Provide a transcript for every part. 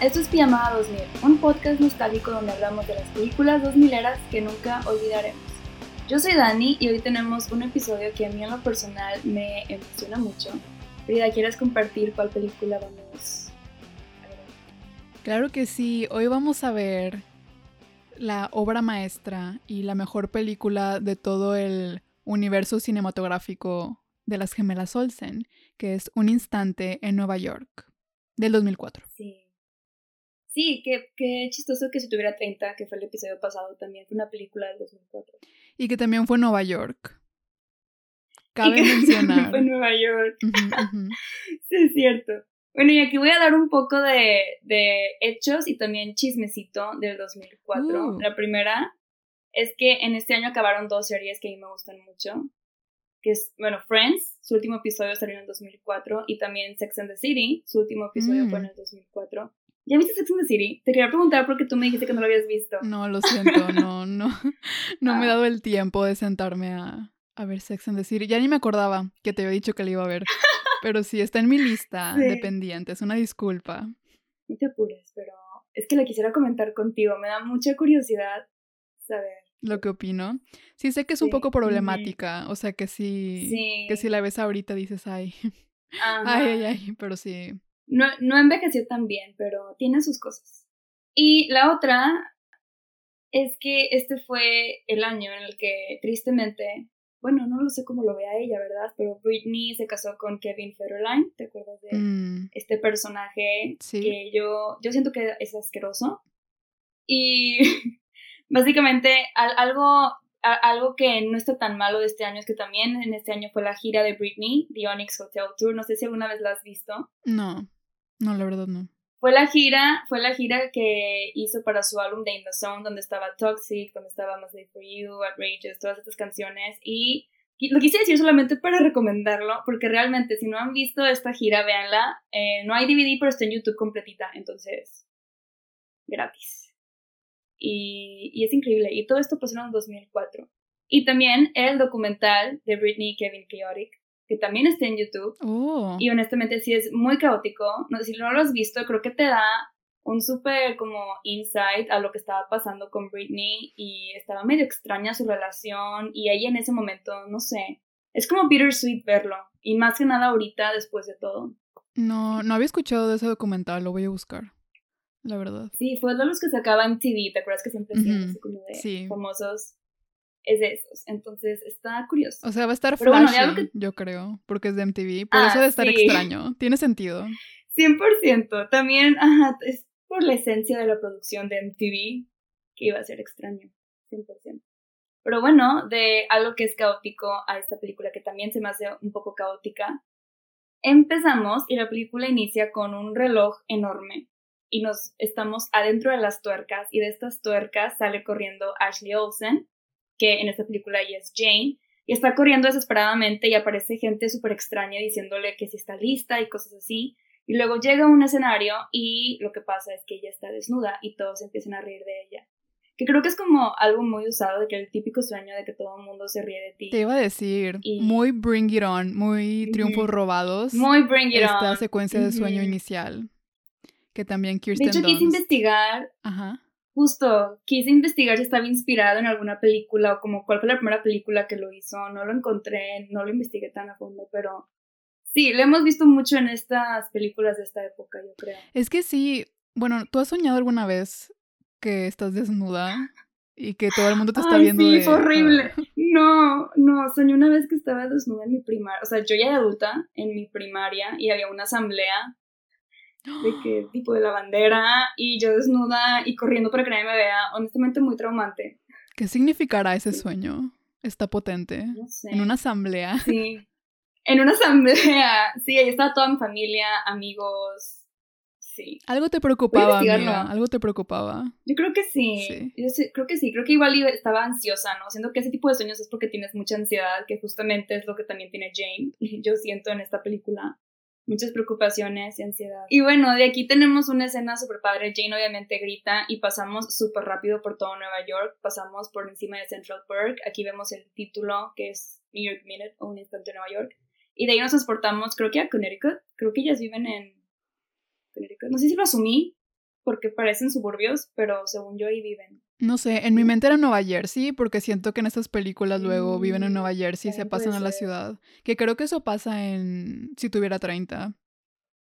Esto es Pijamada 2000, un podcast nostálgico donde hablamos de las películas 2000 eras que nunca olvidaremos. Yo soy Dani y hoy tenemos un episodio que a mí en lo personal me emociona mucho. Frida, ¿quieres compartir cuál película vamos a ver? Claro que sí, hoy vamos a ver la obra maestra y la mejor película de todo el universo cinematográfico de las gemelas Olsen, que es Un instante en Nueva York, del 2004. Sí. Sí, qué, qué chistoso que si tuviera 30, que fue el episodio pasado también, fue una película del 2004. Y que también fue Nueva York. Cabe Y que mencionar. fue en Nueva York. Sí, es cierto. Bueno, y aquí voy a dar un poco de, de hechos y también chismecito del 2004. Uh. La primera es que en este año acabaron dos series que a mí me gustan mucho. Que es, bueno, Friends, su último episodio salió en el 2004. Y también Sex and the City, su último episodio Mm. fue en el 2004. ¿Ya viste Sex and the City? Te quería preguntar porque tú me dijiste que no lo habías visto. No, lo siento, no, no. No me he Ah. dado el tiempo de sentarme a, a ver Sex and the City. Ya ni me acordaba que te había dicho que la iba a ver. Pero sí, está en mi lista Sí. de pendientes. Una disculpa. No te apures, pero es que la quisiera comentar contigo. Me da mucha curiosidad saber. Lo que opino. Sí, sé que es un poco problemática. O sea, que sí, Sí. Que si la ves ahorita dices, ay, Ajá. ay, ay, ay. Pero sí. No, no envejeció tan bien, pero tiene sus cosas. Y la otra es que este fue el año en el que, tristemente, bueno, no lo sé cómo lo vea ella, ¿verdad? Pero Britney se casó con Kevin Federline, ¿te acuerdas de Mm, este personaje sí. que yo, yo siento que es asqueroso? Y básicamente al- algo, a- algo que no está tan malo de este año es que también en este año fue la gira de Britney, The Onyx Hotel Tour, no sé si alguna vez la has visto. No. No, la verdad no. Fue la gira, fue la gira que hizo para su álbum de In the Zone, donde estaba Toxic, donde estaba Must Live For You, Outrageous, todas estas canciones. Y lo quise decir solamente para recomendarlo, porque realmente si no han visto esta gira, véanla. Eh, no hay DVD, pero está en YouTube completita, entonces, gratis. Y, y es increíble. Y todo esto pasó en el 2004. Y también el documental de Britney Kevin Chaotic, que también está en YouTube. Oh. Y honestamente sí es muy caótico. No, si no lo has visto, creo que te da un súper como insight a lo que estaba pasando con Britney y estaba medio extraña su relación y ella en ese momento, no sé, es como bittersweet verlo y más que nada ahorita después de todo. No, no había escuchado de ese documental, lo voy a buscar. La verdad. Sí, fue de los que sacaba en TV, ¿te acuerdas que siempre hacían como de sí. famosos? Es de esos, entonces está curioso. O sea, va a estar Pero bueno, flashy, que- yo creo, porque es de MTV. Por Ah, eso debe estar sí. extraño. Tiene sentido. 100%. También, ajá, es por la esencia de la producción de MTV que iba a ser extraño. 100%. Pero bueno, de algo que es caótico a esta película que también se me hace un poco caótica, empezamos y la película inicia con un reloj enorme y nos estamos adentro de las tuercas y de estas tuercas sale corriendo Ashley Olsen, que en esta película ella es Jane, y está corriendo desesperadamente y aparece gente súper extraña diciéndole que si está lista y cosas así. Y luego llega a un escenario y lo que pasa es que ella está desnuda y todos empiezan a reír de ella. Que creo que es como algo muy usado, de que el típico sueño de que todo el mundo se ríe de ti. Te iba a decir, Y- muy Bring It On, muy. Triunfos Robados. Muy bring it esta on. secuencia de sueño Ujú. inicial. Que también De Kirsten hecho, quise Dunst. investigar Ajá. Justo quise investigar si estaba inspirado en alguna película o como cuál fue la primera película que lo hizo. No lo encontré, no lo investigué tan a fondo, pero sí, lo hemos visto mucho en estas películas de esta época, yo creo. Es que sí, bueno, ¿tú has soñado alguna vez que estás desnuda y que todo el mundo te está Ay, viendo? Sí, de- horrible. No, no, soñé una vez que estaba desnuda en mi primaria, o sea, yo ya de adulta en mi primaria y había una asamblea de que tipo de la bandera y yo desnuda y corriendo para que nadie me vea, honestamente muy traumante. ¿Qué significará ese sueño? Está potente. No sé. En una asamblea. Sí. En una asamblea. Sí, ahí estaba toda mi familia, amigos. Sí. Algo te preocupaba, amiga. Algo te preocupaba. Yo creo que sí. Sí. Yo sí- creo que sí. Creo que igual estaba ansiosa, ¿no? Siento que ese tipo de sueños es porque tienes mucha ansiedad, que justamente es lo que también tiene Jane. Yo siento en esta película. Muchas preocupaciones y ansiedad. Y bueno, de aquí tenemos una escena súper padre. Jane obviamente grita y pasamos súper rápido por todo Nueva York. Pasamos por encima de Central Park. Aquí vemos el título que es New York Minute o Un Instante en Nueva York. Y de ahí nos transportamos, creo que a Connecticut. Creo que ellas viven en Connecticut. No sé si lo asumí porque parecen suburbios, pero según yo ahí viven. No sé, en mi mente era Nueva Jersey, porque siento que en estas películas luego viven en Mm, Nueva Jersey y se pasan a la ciudad. Que creo que eso pasa en si tuviera 30.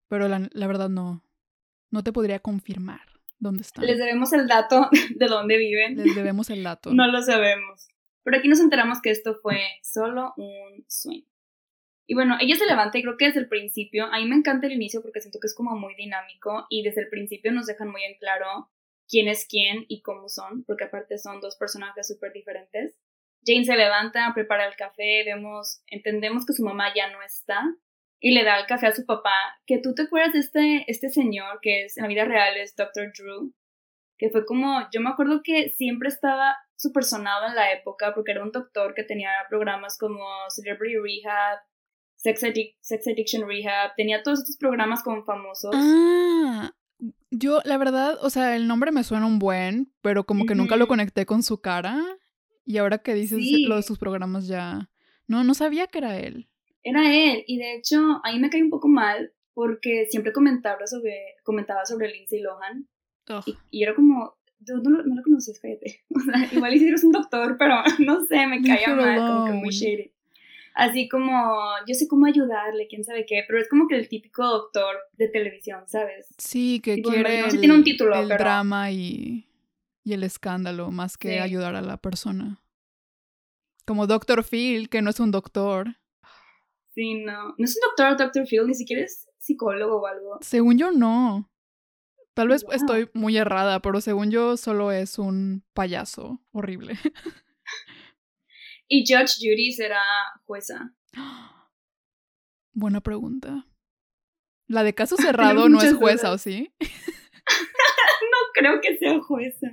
Pero la, la verdad no. No te podría confirmar dónde están. Les debemos el dato de dónde viven. Les debemos el dato. No lo sabemos. Pero aquí nos enteramos que esto fue solo un sueño. Y bueno, ella se levanta y creo que desde el principio, a mí me encanta el inicio porque siento que es como muy dinámico y desde el principio nos dejan muy en claro quién es quién y cómo son, porque aparte son dos personajes súper diferentes. Jane se levanta, prepara el café, vemos, entendemos que su mamá ya no está y le da el café a su papá, que tú te acuerdas de este, este señor que es en la vida real es Dr. Drew, que fue como, yo me acuerdo que siempre estaba súper sonado en la época porque era un doctor que tenía programas como Celebrity Rehab, Sex, Addic- Sex Addiction Rehab, tenía todos estos programas como famosos. Ah, yo, la verdad, o sea, el nombre me suena un buen, pero como que nunca lo conecté con su cara. Y ahora que dices Sí. lo de sus programas ya. No, no sabía que era él. Era él, y de hecho a mí me cae un poco mal porque siempre comentaba sobre, comentaba sobre Lindsay Lohan y, y era como, no, lo- no lo conoces, cállate. O sea, igual eres un doctor, pero no sé, me caía mal, como que muy shady. Así como, yo sé cómo ayudarle, quién sabe qué, pero es como que el típico doctor de televisión, ¿sabes? Sí, que Tipo, quiere no sé el, tiene un título, el pero- drama y, y el escándalo más que Sí. ayudar a la persona. Como Dr. Phil, que no es un doctor. Sí, no. No es un doctor, Dr. Phil, ni siquiera es psicólogo o algo. Según yo, no. Tal vez Wow. estoy muy errada, pero según yo solo es un payaso horrible. Y Judge Judy será jueza. Buena pregunta. La de caso cerrado no es jueza, ¿o sí? No creo que sea jueza.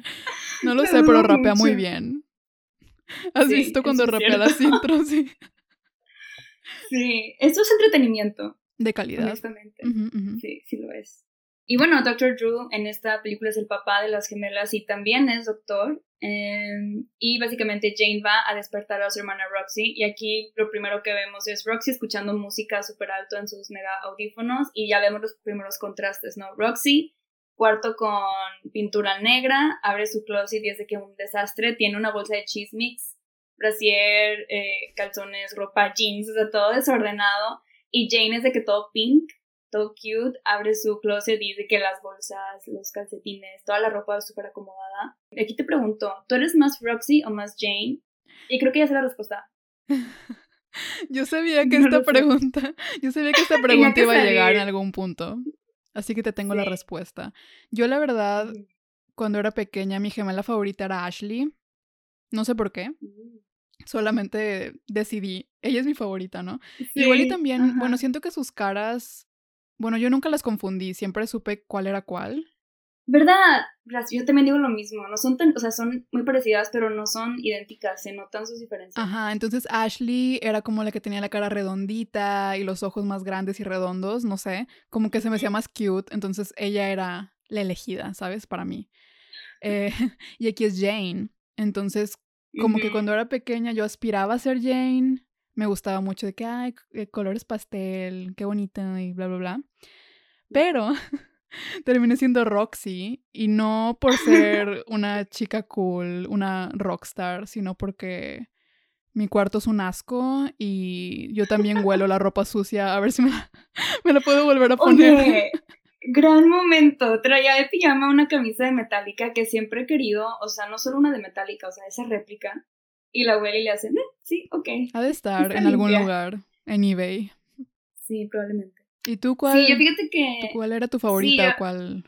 No lo sé, pero rapea muy bien. ¿Has Sí, visto cuando rapea las intros? Sí. Sí, esto es entretenimiento, De calidad. honestamente. Sí, sí lo es. Y bueno, Dr. Drew en esta película es el papá de las gemelas y también es doctor. eh, y básicamente Jane va a despertar a su hermana Roxy. Y aquí lo primero que vemos es Roxy escuchando música súper alto en sus mega audífonos. Y ya vemos los primeros contrastes, ¿no? Roxy, cuarto con pintura negra, abre su closet y es de que un desastre. Tiene una bolsa de cheese mix, brasier, eh, calzones, ropa, jeans, o sea, todo desordenado. Y Jane es de que todo pink, todo cute, abre su closet y dice que las bolsas, los calcetines, toda la ropa súper acomodada. Aquí te pregunto, ¿tú eres más Roxy o más Jane? Y creo que ya sé la respuesta. Yo sabía que No esta pregunta, yo sabía que esta pregunta que iba a llegar en algún punto. Así que te tengo la respuesta. Yo la verdad, cuando era pequeña, mi gemela favorita era Ashley. No sé por qué. Solamente decidí. Ella es mi favorita, ¿no? Igual y también, ajá. bueno, siento que sus caras. Bueno, yo nunca las confundí, siempre supe cuál era cuál. ¿Verdad? Yo también digo lo mismo. No son tan, o sea, son muy parecidas, pero no son idénticas. Se notan sus diferencias. Ajá, entonces Ashley era como la que tenía la cara redondita y los ojos más grandes y redondos, no sé, como que se me hacía más cute, entonces ella era la elegida, ¿sabes? Para mí. Eh, y aquí es Jane, entonces como que Ujú. cuando era pequeña yo aspiraba a ser Jane, me gustaba mucho de que, ay, eh, colores pastel, qué bonita y bla, bla, bla. Pero terminé siendo Roxy y no por ser una chica cool, una rockstar, sino porque mi cuarto es un asco y yo también huelo la ropa sucia a ver si me la, me la puedo volver a poner. Oye, gran momento. Traía de pijama una camisa de Metallica que siempre he querido, o sea, no solo una de Metallica, o sea, esa réplica. Y la huele y le hace, "Eh, sí, ok. Ha de estar Está en algún lugar, en eBay. Sí, probablemente. ¿Y tú cuál, Sí, yo fíjate que... cuál era tu favorita sí, o cuál,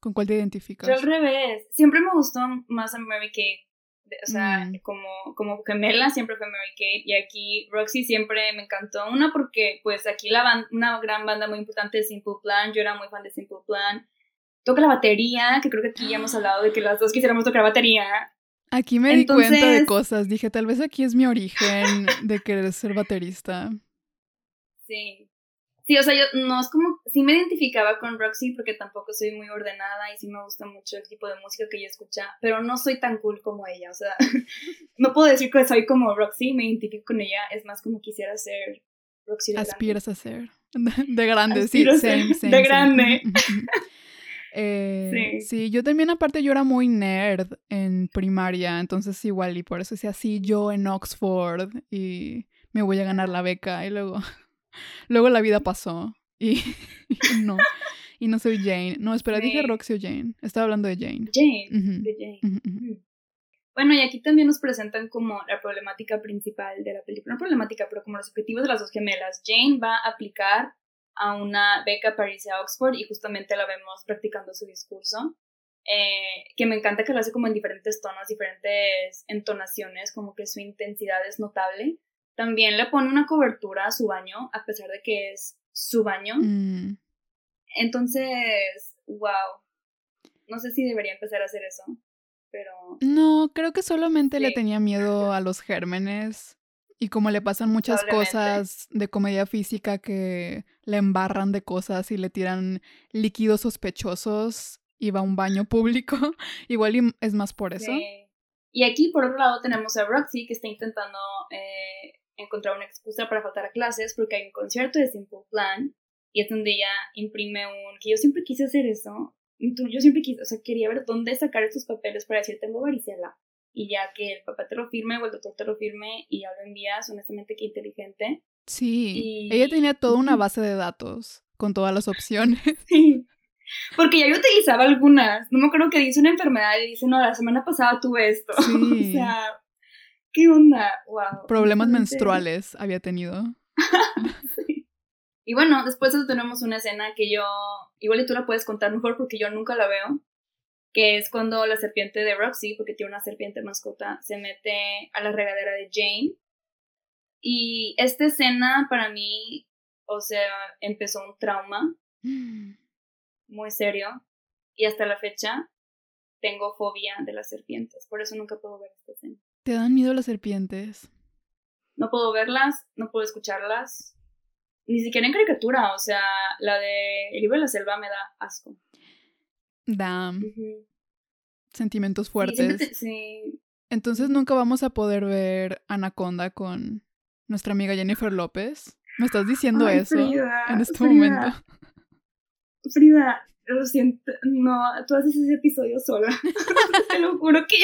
con cuál te identificas? Yo al revés. Siempre me gustó más a Mary Kate. O sea, Mm. como, como gemela siempre fue Mary Kate. Y aquí Roxy siempre me encantó. Una porque pues aquí la ban- una gran banda muy importante de Simple Plan. Yo era muy fan de Simple Plan. Toca la batería, que creo que aquí ya hemos hablado de que las dos quisiéramos tocar batería. Aquí me di cuenta de cosas. Dije, tal vez aquí es mi origen de querer ser baterista. Sí. Sí, o sea, yo no es como, sí me identificaba con Roxy porque tampoco soy muy ordenada y sí me gusta mucho el tipo de música que ella escucha, pero no soy tan cool como ella, o sea, no puedo decir que soy como Roxy, me identifico con ella, es más como quisiera ser Roxy de grande. Aspiras a ser. De grande, Aspiro sí. ser Same, same, de same. grande. Eh, Sí. sí, yo también aparte yo era muy nerd en primaria, entonces igual y por eso decía así yo en Oxford y me voy a ganar la beca y luego luego la vida pasó y, y no y no soy Jane. No, espera, dije Sí. Roxy o Jane. Estaba hablando de Jane. Jane, de Jane. Ujú. Bueno, y aquí también nos presentan como la problemática principal de la película. No problemática, pero como los objetivos de las dos gemelas. Jane va a aplicar a una beca para irse a Oxford y justamente la vemos practicando su discurso. eh, que me encanta que lo hace como en diferentes tonos, diferentes entonaciones, como que su intensidad es notable. También le pone una cobertura a su baño, a pesar de que es su baño. Mm, Entonces, wow. No sé si debería empezar a hacer eso, pero No, creo que solamente le tenía miedo a los gérmenes. Y como le pasan muchas cosas de comedia física que le embarran de cosas y le tiran líquidos sospechosos y va a un baño público, igual y es más por eso. Sí. Y aquí, por otro lado, tenemos a Roxy que está intentando eh, encontrar una excusa para faltar a clases porque hay un concierto de Simple Plan y es donde ella imprime un... que yo siempre quise hacer eso. Yo siempre quise, o sea, quería ver dónde sacar estos papeles para decir tengo varicela. Y ya que el papá te lo firme o el doctor te lo firme y ya lo envías, honestamente, qué inteligente. Sí, Y- ella tenía toda una base de datos con todas las opciones. Sí. Porque ya yo utilizaba algunas. No me acuerdo que dice una enfermedad y dice, no, la semana pasada tuve esto. Sí. o sea, ¿qué onda? Wow. Problemas menstruales había tenido. Y bueno, después tenemos una escena que yo, igual y tú la puedes contar mejor porque yo nunca la veo, que es cuando la serpiente de Roxy, porque tiene una serpiente mascota, se mete a la regadera de Jane. Y esta escena para mí, o sea, empezó un trauma muy serio y hasta la fecha tengo fobia de las serpientes, por eso nunca puedo ver esta escena. ¿Te dan miedo las serpientes? No puedo verlas, no puedo escucharlas, ni siquiera en caricatura, o sea, la de El libro de la selva me da asco. Damn, Ujú. sentimientos Sí, fuertes. sí. Entonces nunca vamos a poder ver Anaconda con nuestra amiga Jennifer López. ¿Me estás diciendo Ay, eso Frida, en este Frida, momento? Frida, lo siento, no, tú haces ese episodio sola. te lo juro que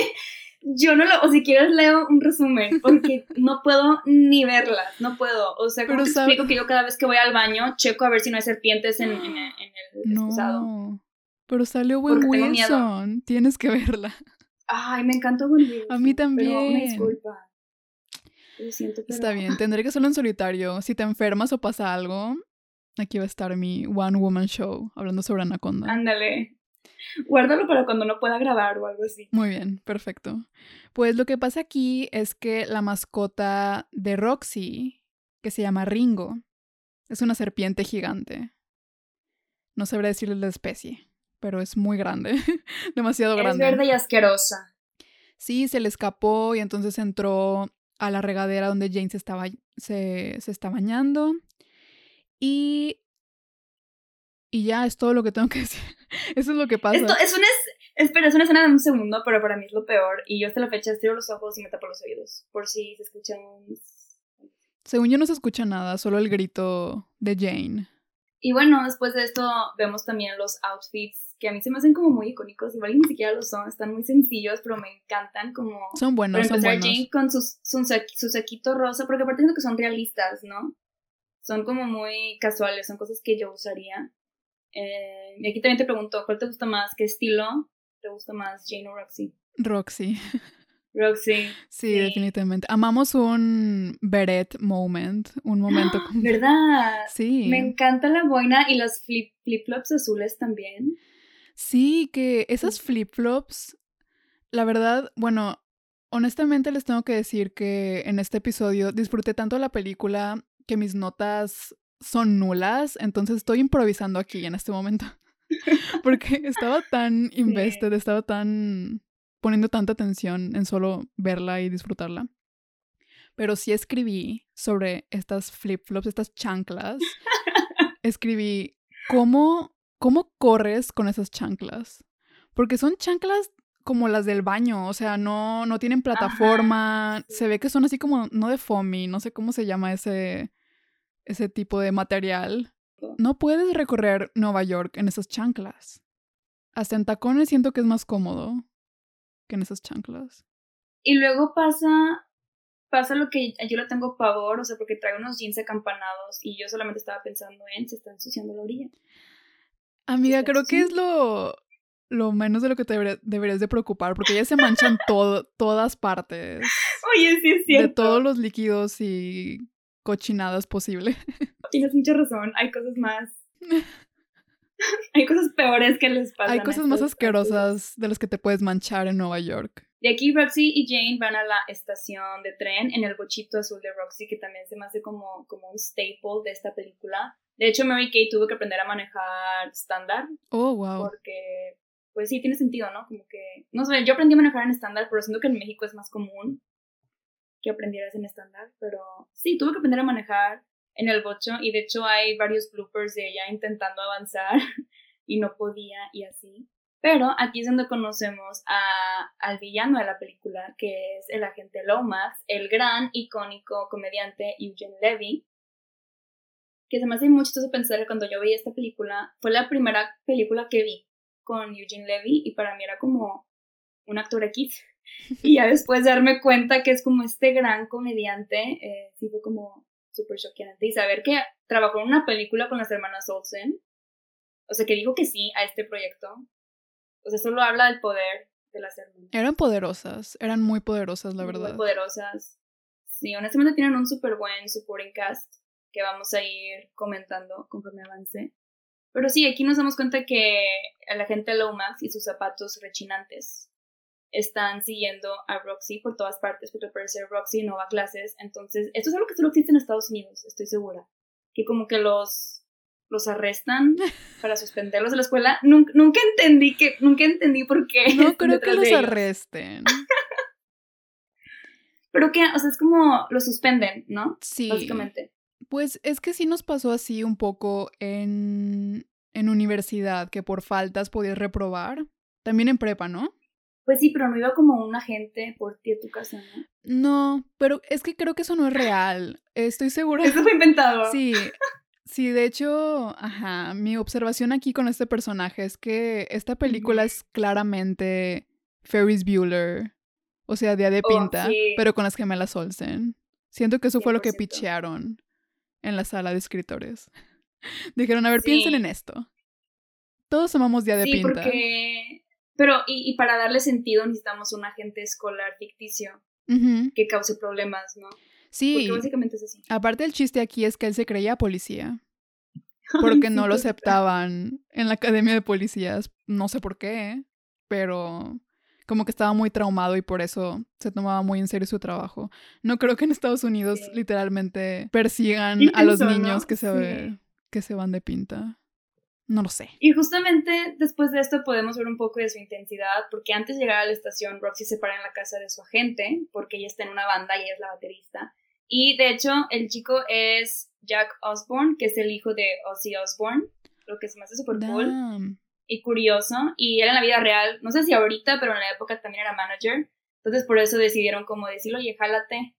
yo no lo, o si quieres leo un resumen, porque no puedo ni verlas, no puedo. O sea, ¿cómo Pero te sabe- explico que yo cada vez que voy al baño checo a ver si no hay serpientes en, en, en el excusado? No. Pero salió miedo. Wilson. Tienes que verla. Ay, me encantó Will Wilson, A mí Pero una también. disculpa. Lo siento, pero... Está bien, tendré que hacerlo en solitario. Si te enfermas o pasa algo, aquí va a estar mi One Woman Show hablando sobre Anaconda. Ándale. Guárdalo para cuando no pueda grabar o algo así. Muy bien, perfecto. Pues lo que pasa aquí es que la mascota de Roxy, que se llama Ringo, es una serpiente gigante. No sabré decirle la especie, pero es muy grande, demasiado Es grande. verde y asquerosa. Sí, se le escapó y entonces entró a la regadera donde Jane se, estaba, se, se está bañando. Y, y ya es todo lo que tengo que decir. Eso es lo que pasa. Esto es una, es- espera, es una escena de un segundo, pero para mí es lo peor. Y yo hasta la fecha estiro los ojos y me tapo los oídos. Por si se escucha un... Según yo no se escucha nada, solo el grito de Jane. Y bueno, después de esto vemos también los outfits que a mí se me hacen como muy icónicos, igual ni siquiera lo son, están muy sencillos, pero me encantan como... Son buenos, Para son empezar, buenos. Jane con sus, su, su saquito rosa, porque aparte siento que son realistas, ¿no? Son como muy casuales, son cosas que yo usaría. Eh, y aquí también te pregunto, ¿cuál te gusta más? ¿Qué estilo te gusta más, Jane o Roxy? Roxy. Roxy. Sí, Sí. definitivamente. Amamos un beret moment, un momento ¡Ah! como... ¿Verdad? Sí. Me encanta la boina y los flip, flip-flops azules también. Sí, que esas flip-flops, la verdad, bueno, honestamente les tengo que decir que en este episodio disfruté tanto la película que mis notas son nulas, entonces estoy improvisando aquí en este momento. Porque estaba tan invested, estaba tan poniendo tanta atención en solo verla y disfrutarla. Pero sí escribí sobre estas flip-flops, estas chanclas. escribí cómo, cómo corres con esas chanclas. Porque son chanclas como las del baño, o sea, no, no tienen plataforma. Se ve que son así como, no de foamy, no sé cómo se llama ese, ese tipo de material. No puedes recorrer Nueva York en esas chanclas. Hasta en tacones siento que es más cómodo que en esas chanclas. Y luego pasa, pasa lo que yo le tengo pavor, o sea, porque trae unos jeans acampanados y yo solamente estaba pensando en se está ensuciando la orilla. Amiga, creo que es lo, lo menos de lo que te debería- deberías de preocupar, porque ya se manchan todo, todas partes. Oye, sí es De cierto. todos los líquidos y cochinadas posible. Tienes mucha razón, hay cosas más... hay cosas peores que les pasan. Hay cosas más asquerosas de las que te puedes manchar en Nueva York. De aquí Roxy y Jane van a la estación de tren en el bochito azul de Roxy, que también se me hace como, como un staple de esta película. De hecho, Mary Kay tuvo que aprender a manejar estándar, Oh, wow. porque, pues sí, tiene sentido, ¿no? Como que, no sé, yo aprendí a manejar en estándar, pero siento que en México es más común que aprendieras en estándar, pero sí, tuve que aprender a manejar en el bocho y de hecho hay varios bloopers de ella intentando avanzar y no podía y así. Pero aquí es donde conocemos a, al villano de la película, que es el agente Lomax, el gran, icónico comediante Eugene Levy, que se me hace muy chistoso pensar que cuando yo vi esta película, fue la primera película que vi con Eugene Levy y para mí era como un actor X. Y ya después darme cuenta que es como este gran comediante, eh, sí fue como súper choqueante. Y saber que trabajó en una película con las hermanas Olsen, o sea, que dijo que sí a este proyecto, o sea, solo habla del poder de las hermanas. Eran poderosas, eran muy poderosas, la Muy verdad. poderosas. Sí, honestamente tienen un súper buen supporting cast que vamos a ir comentando conforme avance. Pero sí, aquí nos damos cuenta que el agente Lomax y sus zapatos rechinantes están siguiendo a Roxy por todas partes, porque al parecer Roxy no va a clases. Entonces, esto es algo que solo existe en Estados Unidos, estoy segura. Que como que los, los arrestan para suspenderlos de la escuela. Nunca, nunca entendí que, nunca entendí por qué. No creo que los de arresten. Pero que, o sea, es como los suspenden, ¿no? Sí. Básicamente. Pues es que sí nos pasó así un poco en, en universidad, que por faltas podías reprobar. También en prepa, ¿no? Pues sí, pero no iba como un agente por ti a tu casa, ¿no? No, pero es que creo que eso no es real. Estoy segura. Eso fue inventado. Sí, sí, de hecho, ajá, mi observación aquí con este personaje es que esta película es claramente Ferris Bueller, o sea, Día de Oh, Pinta, sí. pero con las gemelas Olsen. Siento que eso fue lo que 100%. pichearon en la sala de escritores. Dijeron, a ver, piensen en esto. Todos amamos Día de Sí, Pinta. porque... Pero, y, y para darle sentido necesitamos un agente escolar ficticio que cause problemas, ¿no? Sí, Porque básicamente es así. aparte el chiste aquí es que él se creía policía. porque no lo aceptaban en la academia de policías. No sé por qué, pero como que estaba muy traumado y por eso se tomaba muy en serio su trabajo. No creo que en Estados Unidos Sí. literalmente persigan a los niños que se, Sí. que se van de pinta. No lo sé. Y justamente después de esto podemos ver un poco de su intensidad, porque antes de llegar a la estación, Roxy se para en la casa de su agente, porque ella está en una banda y ella es la baterista. Y de hecho, el chico es Jack Osborne, que es el hijo de Ozzy Osbourne, lo que se me hace súper cool. Y curioso. Y él en la vida real, no sé si ahorita, pero en la época también era manager. Entonces por eso decidieron como decirle, oye, jálate.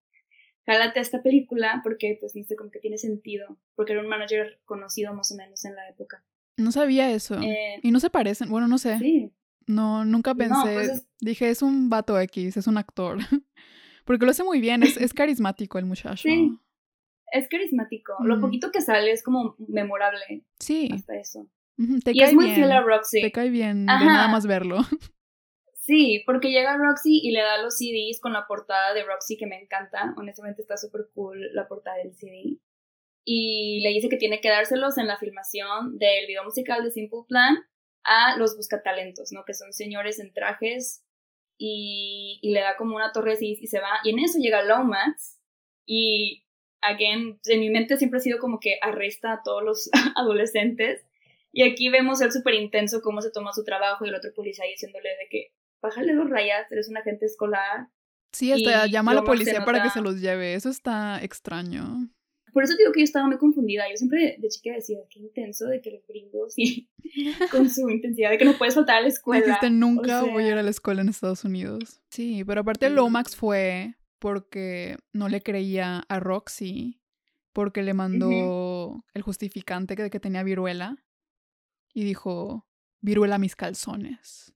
jálate a esta película porque, pues, no sé, como que tiene sentido, porque era un manager conocido más o menos en la época. No sabía eso. Eh, y no se parecen, bueno, no sé. sí, No, nunca No, pensé. pues es- Dije, es un vato X, es un actor. Porque lo hace muy bien, es, es carismático el muchacho. Sí. es carismático. Lo Mm. poquito que sale es como memorable Sí, hasta eso. Te y cae es muy bien. fiel a Roxy. Te cae bien de nada más verlo. Sí, porque llega Roxy y le da los CDs con la portada de Roxy que me encanta. Honestamente está súper cool la portada del CD. Y le dice que tiene que dárselos en la filmación del video musical de Simple Plan a los buscatalentos, ¿no? Que son señores en trajes y, y le da como una torre de CDs y se va. Y en eso llega Lomax y, again, en mi mente siempre ha sido como que arresta a todos los adolescentes. Y aquí vemos él súper intenso cómo se toma su trabajo y el otro policía diciéndole de que bájale los rayas, eres un agente escolar. Sí, hasta llama a la policía para que se los lleve. Eso está extraño. Por eso digo que yo estaba muy confundida. Yo siempre de chica decía, qué intenso de que los gringos y con su intensidad de que no puedes faltar a la escuela. Dijiste, nunca o voy a ir a la escuela en Estados Unidos. Sí, pero aparte. Lomax fue porque no le creía a Roxy, porque le mandó el justificante de que tenía viruela y dijo, viruela mis calzones.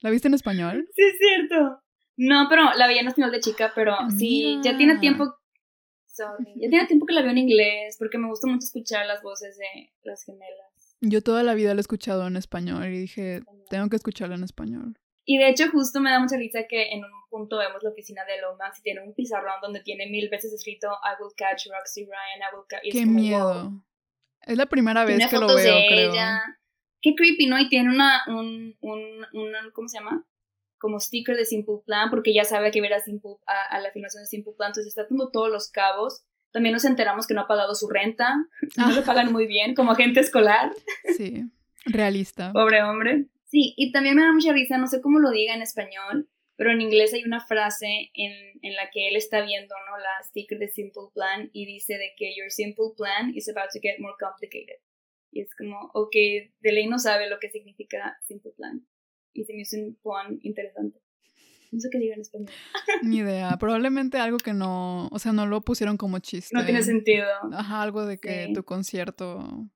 ¿La viste en español? Sí, es cierto. No, pero la veía en español de chica, pero sí, ya tiene tiempo. Sorry, ya tiene tiempo que la veo en inglés, porque me gusta mucho escuchar las voces de las gemelas. Yo toda la vida la he escuchado en español y dije, tengo que escucharla en español. Y de hecho, justo me da mucha risa que en un punto vemos la oficina de Lomax y tiene un pizarrón donde tiene mil veces escrito I will catch Roxy Ryan, I will catch. Qué miedo. wow. Es la primera vez Tiene que lo veo, de creo. ella. Qué creepy, ¿no? Y tiene una, un, un, una- ¿cómo se llama? Como sticker de Simple Plan, porque ya sabe que ver a, Simple, a, a la filmación de Simple Plan, entonces está atando todos los cabos. También nos enteramos que no ha pagado su renta, no Ah. le pagan muy bien como agente escolar, Sí, realista. pobre hombre. Sí, y también me da mucha risa, no sé cómo lo diga en español, pero en inglés hay una frase en, en la que él está viendo, ¿no? La sticker de Simple Plan y dice de que your simple plan is about to get more complicated. Y es como, ok, de ley no sabe lo que significa simple plan. Y se me hizo un pun interesante. No sé qué diga en español. Ni idea. Probablemente algo que no, o sea, no lo pusieron como chiste. No tiene sentido. Ajá, algo de que Sí. tu concierto,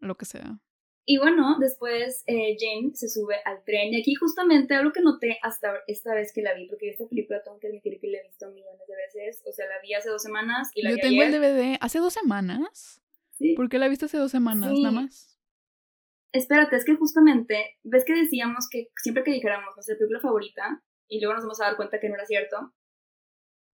lo que sea. Y bueno, después eh, Jane se sube al tren. Y aquí justamente algo que noté hasta esta vez que la vi, porque esta película tengo que admitir que la he visto millones de veces. O sea, la vi hace dos semanas y la Yo vi tengo el. DVD hace dos semanas. Sí. ¿Por qué la viste hace dos semanas, Sí. nada más? Espérate, es que justamente, ves que decíamos que siempre que dijéramos nuestra película favorita, y luego nos vamos a dar cuenta que no era cierto.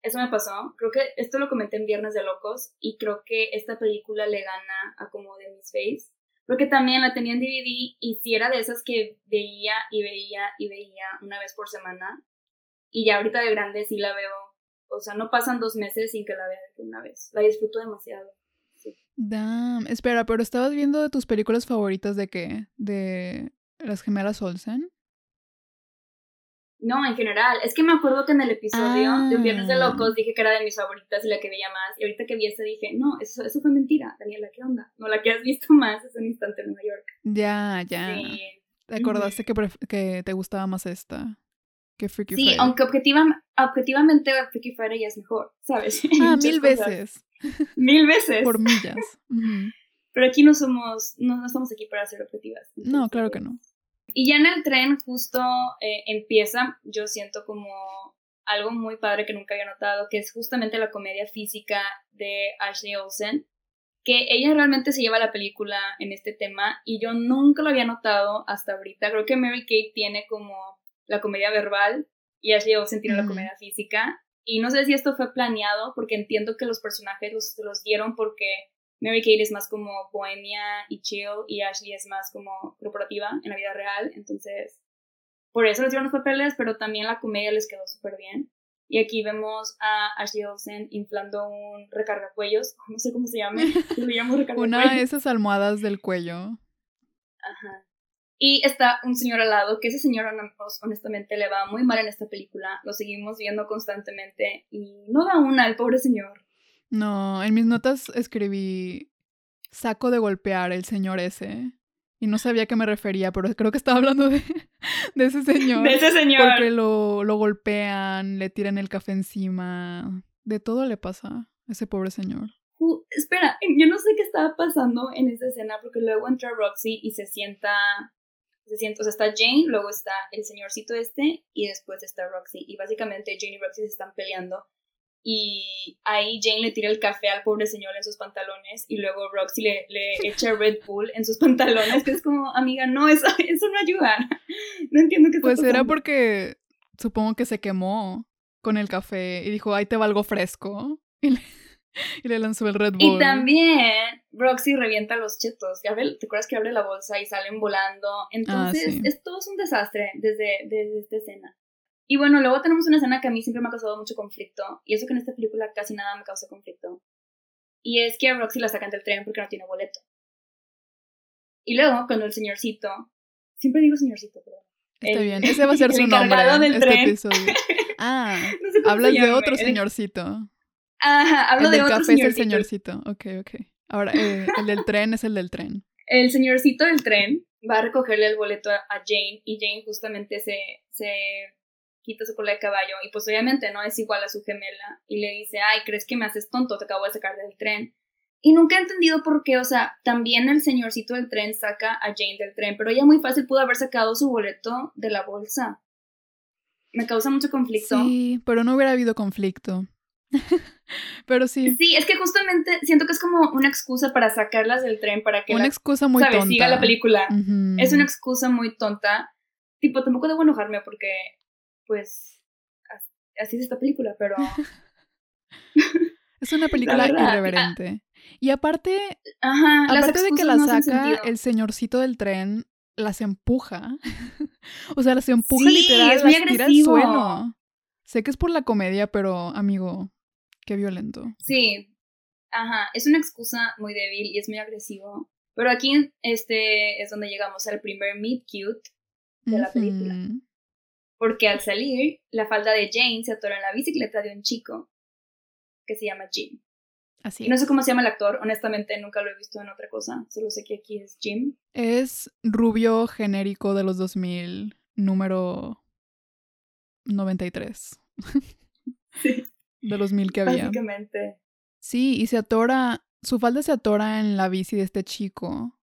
Eso me pasó. Creo que esto lo comenté en Viernes de Locos, y creo que esta película le gana a como de Miss Face. Porque también la tenía en DVD, y si era de esas que veía y veía y veía una vez por semana. Y ya ahorita de grande sí la veo. O sea, no pasan dos meses sin que la vea una vez. La disfruto demasiado. Damn. Espera, pero estabas viendo de tus películas favoritas de qué? De las gemelas Olsen. No, en general. Es que me acuerdo que en el episodio de Un Viernes de Ah. Locos dije que era de mis favoritas y la que veía más. Y ahorita que vi esta dije, no, eso, eso fue mentira. Daniela, ¿qué onda? No, la que has visto más es un instante en Nueva York. Ya, ya. Sí. ¿Te acordaste que, que te gustaba más esta que Freaky Sí, Friday? aunque objetiva- objetivamente Freaky Friday ya es mejor, ¿sabes? Ah, mil veces. Mil veces. Por millas. Pero aquí no somos, no, no estamos aquí para ser objetivas. No, claro que no. Y ya en el tren justo eh, empieza, yo siento como algo muy padre que nunca había notado, que es justamente la comedia física de Ashley Olsen, que ella realmente se lleva la película en este tema y yo nunca lo había notado hasta ahorita. Creo que Mary Kate tiene como la comedia verbal y Ashley Olsen tiene la comedia física. Y no sé si esto fue planeado porque entiendo que los personajes los, los dieron porque Mary Kate es más como bohemia y chill y Ashley es más como corporativa en la vida real. Entonces, por eso les dieron los papeles, pero también la comedia les quedó súper bien. Y aquí vemos a Ashley Olsen inflando un recargacuellos, no sé cómo se llama, lo llamo recargacuellos. Una de esas almohadas del cuello. Ajá. Y está un señor al lado, que ese señor hon- honestamente le va muy mal en esta película, lo seguimos viendo constantemente y no da una al pobre señor. No, en mis notas escribí saco de golpear el señor ese. Y no sabía a qué me refería, pero creo que estaba hablando de, de ese señor. De ese señor. Porque lo, lo golpean, le tiran el café encima. De todo le pasa a ese pobre señor. Uh, espera, yo no sé qué estaba pasando en esa escena porque luego entra Roxy y se sienta, se sienta, o sea, está Jane, luego está el señorcito este y después está Roxy y básicamente Jane y Roxy se están peleando y ahí Jane le tira el café al pobre señor en sus pantalones y luego Roxy le, le echa Red Bull en sus pantalones, que es como, amiga, no, eso, eso no ayuda. No entiendo qué está Pues era pasando. porque supongo que se quemó con el café y dijo, ahí te va algo fresco. Y le, y le lanzó el Red Bull. Y también Roxy revienta los chetos. ¿Te acuerdas que abre la bolsa y salen volando? Entonces, Ah, sí. es, todo es un desastre desde, desde esta escena. Y bueno, luego tenemos una escena que a mí siempre me ha causado mucho conflicto. Y eso que en esta película casi nada me causa conflicto. Y es que a Roxy la sacan del tren porque no tiene boleto. Y luego, cuando el señorcito. Siempre digo señorcito, perdón. Está el- bien, ese va a ser su nombre del este tren. episodio. Ah, No sé hablas de otro el- señorcito. Ajá, hablo el de del otro café es el señorcito. señorcito. Ok, ok. Ahora, eh, el del tren es el del tren. el señorcito del tren va a recogerle el boleto a, a Jane y Jane justamente se, se quita su cola de caballo y pues obviamente no es igual a su gemela y le dice, ay, ¿crees que me haces tonto? Te acabo de sacar del tren. Y nunca he entendido por qué, o sea, también el señorcito del tren saca a Jane del tren, pero ella muy fácil pudo haber sacado su boleto de la bolsa. Me causa mucho conflicto. Sí, pero no hubiera habido conflicto. pero sí, Sí, es que justamente siento que es como una excusa para sacarlas del tren para que una la, excusa muy ¿sabes? tonta. siga la película. Es una excusa muy tonta. Tipo, tampoco debo enojarme porque, pues, as- así es esta película, pero... Es una película verdad, irreverente. Y aparte, Ajá, aparte de que la no saca, el señorcito del tren las empuja. o sea, las empuja Sí, literal, es las tira al suelo. Sé que es por la comedia, pero amigo, qué violento. Sí, ajá, es una excusa muy débil y es muy agresivo. Pero aquí este es donde llegamos al primer meet cute, de la película. Porque al salir, la falda de Jane se atora en la bicicleta de un chico que se llama Jim. Así no sé cómo se llama el actor, honestamente nunca lo he visto en otra cosa, solo sé que aquí es Jim. Es rubio genérico de los 2000, número 93. Sí, De los mil que había. básicamente. Sí, y se atora, su falda se atora en la bici de este chico.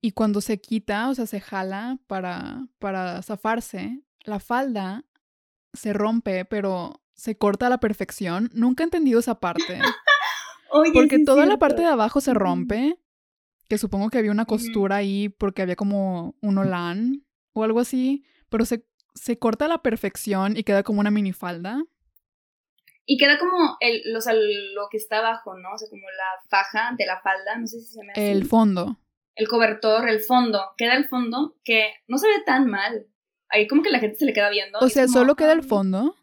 Y cuando se quita, o sea, se jala para, para zafarse, la falda se rompe, pero se corta a la perfección. Nunca he entendido esa parte. Oye, Porque sí toda la parte de abajo se rompe, que supongo que había una costura ahí porque había como un holán o algo así, pero se, se corta a la perfección y queda como una minifalda. Y queda como el, o sea, lo que está abajo, ¿no? O sea, como la faja de la falda, no sé si se llama así. El fondo. el cobertor, el fondo. Queda el fondo que no se ve tan mal. Ahí como que la gente se le queda viendo. O es sea, como, solo queda el fondo.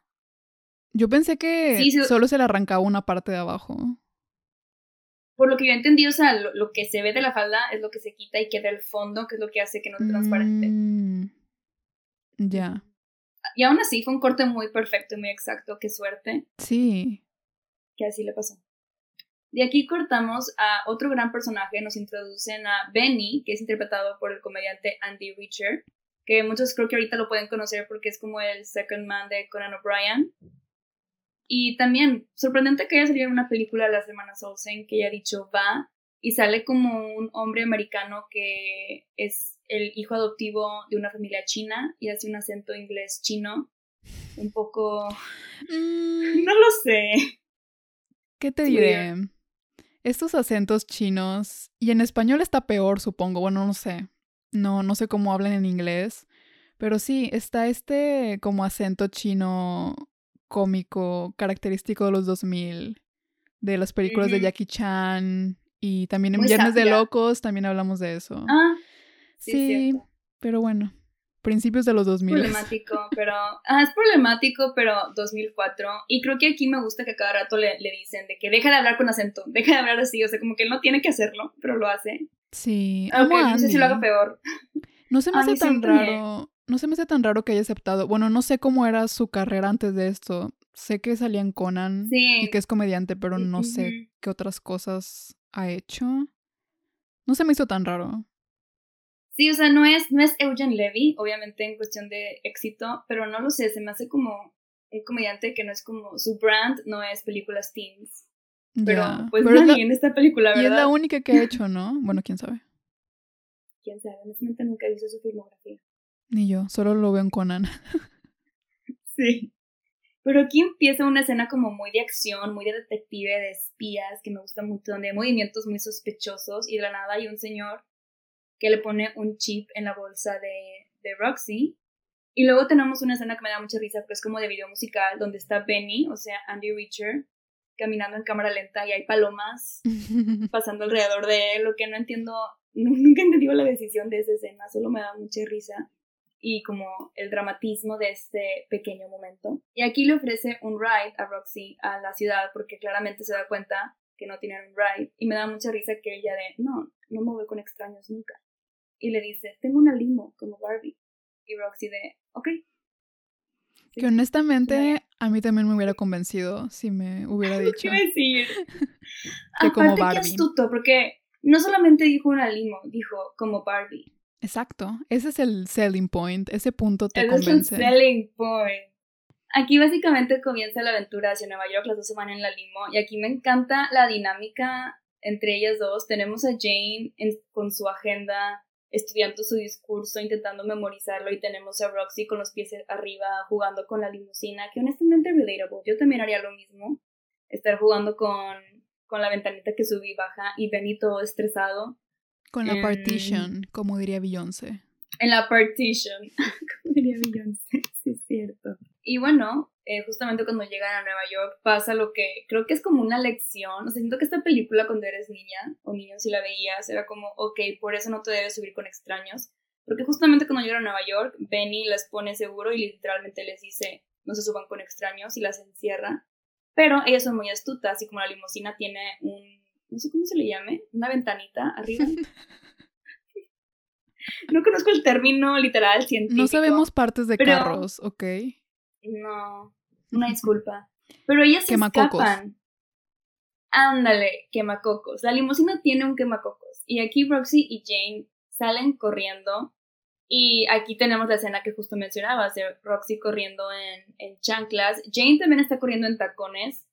Yo pensé que Sí, solo se le arrancaba una parte de abajo. Por lo que yo entendí, o sea, lo, lo que se ve de la falda es lo que se quita y queda el fondo, que es lo que hace que no esté transparente. Mm, Ya. Y aún así fue un corte muy perfecto y muy exacto. Qué suerte Sí. que así le pasó. De aquí cortamos a otro gran personaje. Nos introducen a Benny, que es interpretado por el comediante Andy Richer, que muchos creo que ahorita lo pueden conocer porque es como el second man de Conan O'Brien. Y también, sorprendente que haya salido en una película de las hermanas Olsen que haya dicho va y sale como un hombre americano que es el hijo adoptivo de una familia china y hace un acento inglés chino. Un poco... Mm, No lo sé. ¿Qué te diré? Estos acentos chinos, y en español está peor, supongo. Bueno, no sé. No, no sé cómo hablan en inglés. Pero sí, está este como acento chino cómico, característico de los 2000, de las películas de. Jackie Chan. Y también en Muy Viernes de. Locos también hablamos de eso. Ah, sí, pero bueno, principios de los 2000. Problemático, pero. Ah, es problemático, pero 2004. Y creo que aquí me gusta que a cada rato le, le dicen de que deja de hablar con acento, deja de hablar así. O sea, como que él no tiene que hacerlo, pero lo hace. Sí, Aunque amo a no sé si lo haga peor. No se me A hace tan raro. No se me hace tan raro que haya aceptado. Bueno, no sé cómo era su carrera antes de esto. Sé que salía en Conan Sí. y que es comediante, pero no sé qué otras cosas ha hecho. No se me hizo tan raro. Sí, o sea, no es, no es Eugen Levy, obviamente en cuestión de éxito, pero no lo sé, se me hace como un comediante que no es como, su brand no es películas teens. Pero Ya. pues Pero es nadie la- en esta película, y es ¿verdad? la única que ha hecho, ¿no? Bueno, quién sabe. Quién sabe, honestamente nunca he visto su filmografía. Ni yo, solo lo veo en Conan. Sí. Pero aquí empieza una escena como muy de acción, muy de detective, de espías, que me gusta mucho, donde hay movimientos muy sospechosos y de la nada hay un señor que le pone un chip en la bolsa de, de Roxy. Y luego tenemos una escena que me da mucha risa, pero es como de video musical, donde está Benny, o sea, Andy Richer, caminando en cámara lenta y hay palomas pasando alrededor de él, lo que no entiendo, nu- nunca he entendido la decisión de esa escena, solo me da mucha risa y como el dramatismo de este pequeño momento. Y aquí le ofrece un ride a Roxy a la ciudad porque claramente se da cuenta que no tienen un ride y me da mucha risa que ella de, no, no me voy con extraños nunca. Y le dice, tengo una limo como Barbie. Y Roxy de, ok. Sí. que honestamente a mí también me hubiera convencido si me hubiera ¿Qué dicho. decir? Que como qué Barbie. astuto, porque no solamente dijo una limo, dijo como Barbie. Exacto, ese es el selling point, ese punto te Ese es el convence. selling point. Aquí básicamente comienza la aventura hacia Nueva York, las dos se van en la limo, y aquí me encanta la dinámica entre ellas dos. Tenemos a Jane en- con su agenda, estudiando su discurso, intentando memorizarlo, y tenemos a Roxy con los pies arriba, jugando con la limusina, que honestamente es relatable. Yo también haría lo mismo, estar jugando con, con la ventanita que sube y baja, y Benny todo estresado. Con la Em, partition, como diría Beyoncé. En la partition. Como diría Beyoncé, sí es cierto. Y bueno, eh, justamente cuando llegan a Nueva York pasa lo que creo que es como una lección. O sea, siento que esta película cuando eres niña o niño si la veías era como, ok, por eso no te debes subir con extraños. Porque justamente cuando llegan a Nueva York, Benny las pone seguro y literalmente les dice, no se suban con extraños y las encierra. Pero ellas son muy astutas y como la limusina tiene un, no sé cómo se le llame, una ventanita arriba. No conozco el término literal científico. No sabemos partes de pero- carros, ¿ok? No, una disculpa. Pero ellas se escapan. Ándale, quemacocos. La limusina tiene un quemacocos. Y aquí Roxy y Jane salen corriendo. Y aquí tenemos la escena que justo mencionabas, de Roxy corriendo en, en chanclas. Jane también está corriendo en tacones.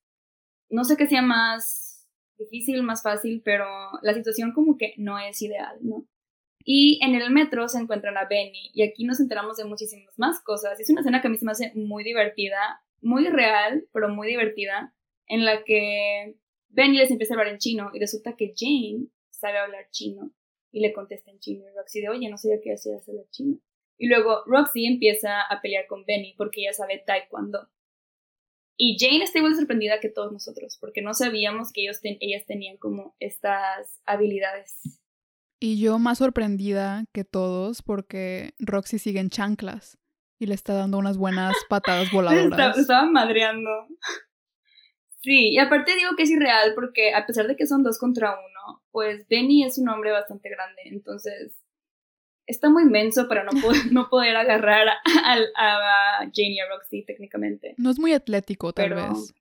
No sé qué sea más difícil, más fácil, pero la situación como que no es ideal, ¿no? Y en el metro se encuentran a Benny y aquí nos enteramos de muchísimas más cosas. Es una escena que a mí se me hace muy divertida, muy real, pero muy divertida, en la que Benny les empieza a hablar en chino y resulta que Jane sabe hablar chino y le contesta en chino y Roxy de, oye, no sabía que hacías hablar chino. Y luego Roxy empieza a pelear con Benny porque ella sabe taekwondo. Y Jane está igual sorprendida que todos nosotros porque no sabíamos que ellos ten- ellas tenían como estas habilidades. Y yo más sorprendida que todos porque Roxy sigue en chanclas y le está dando unas buenas patadas voladoras. estaban madreando. Sí, y aparte digo que es irreal porque a pesar de que son dos contra uno, pues Benny es un hombre bastante grande, entonces está muy menso para no poder, no poder agarrar a, a- a Jane y a Roxy técnicamente. No es muy atlético, tal Pero- vez.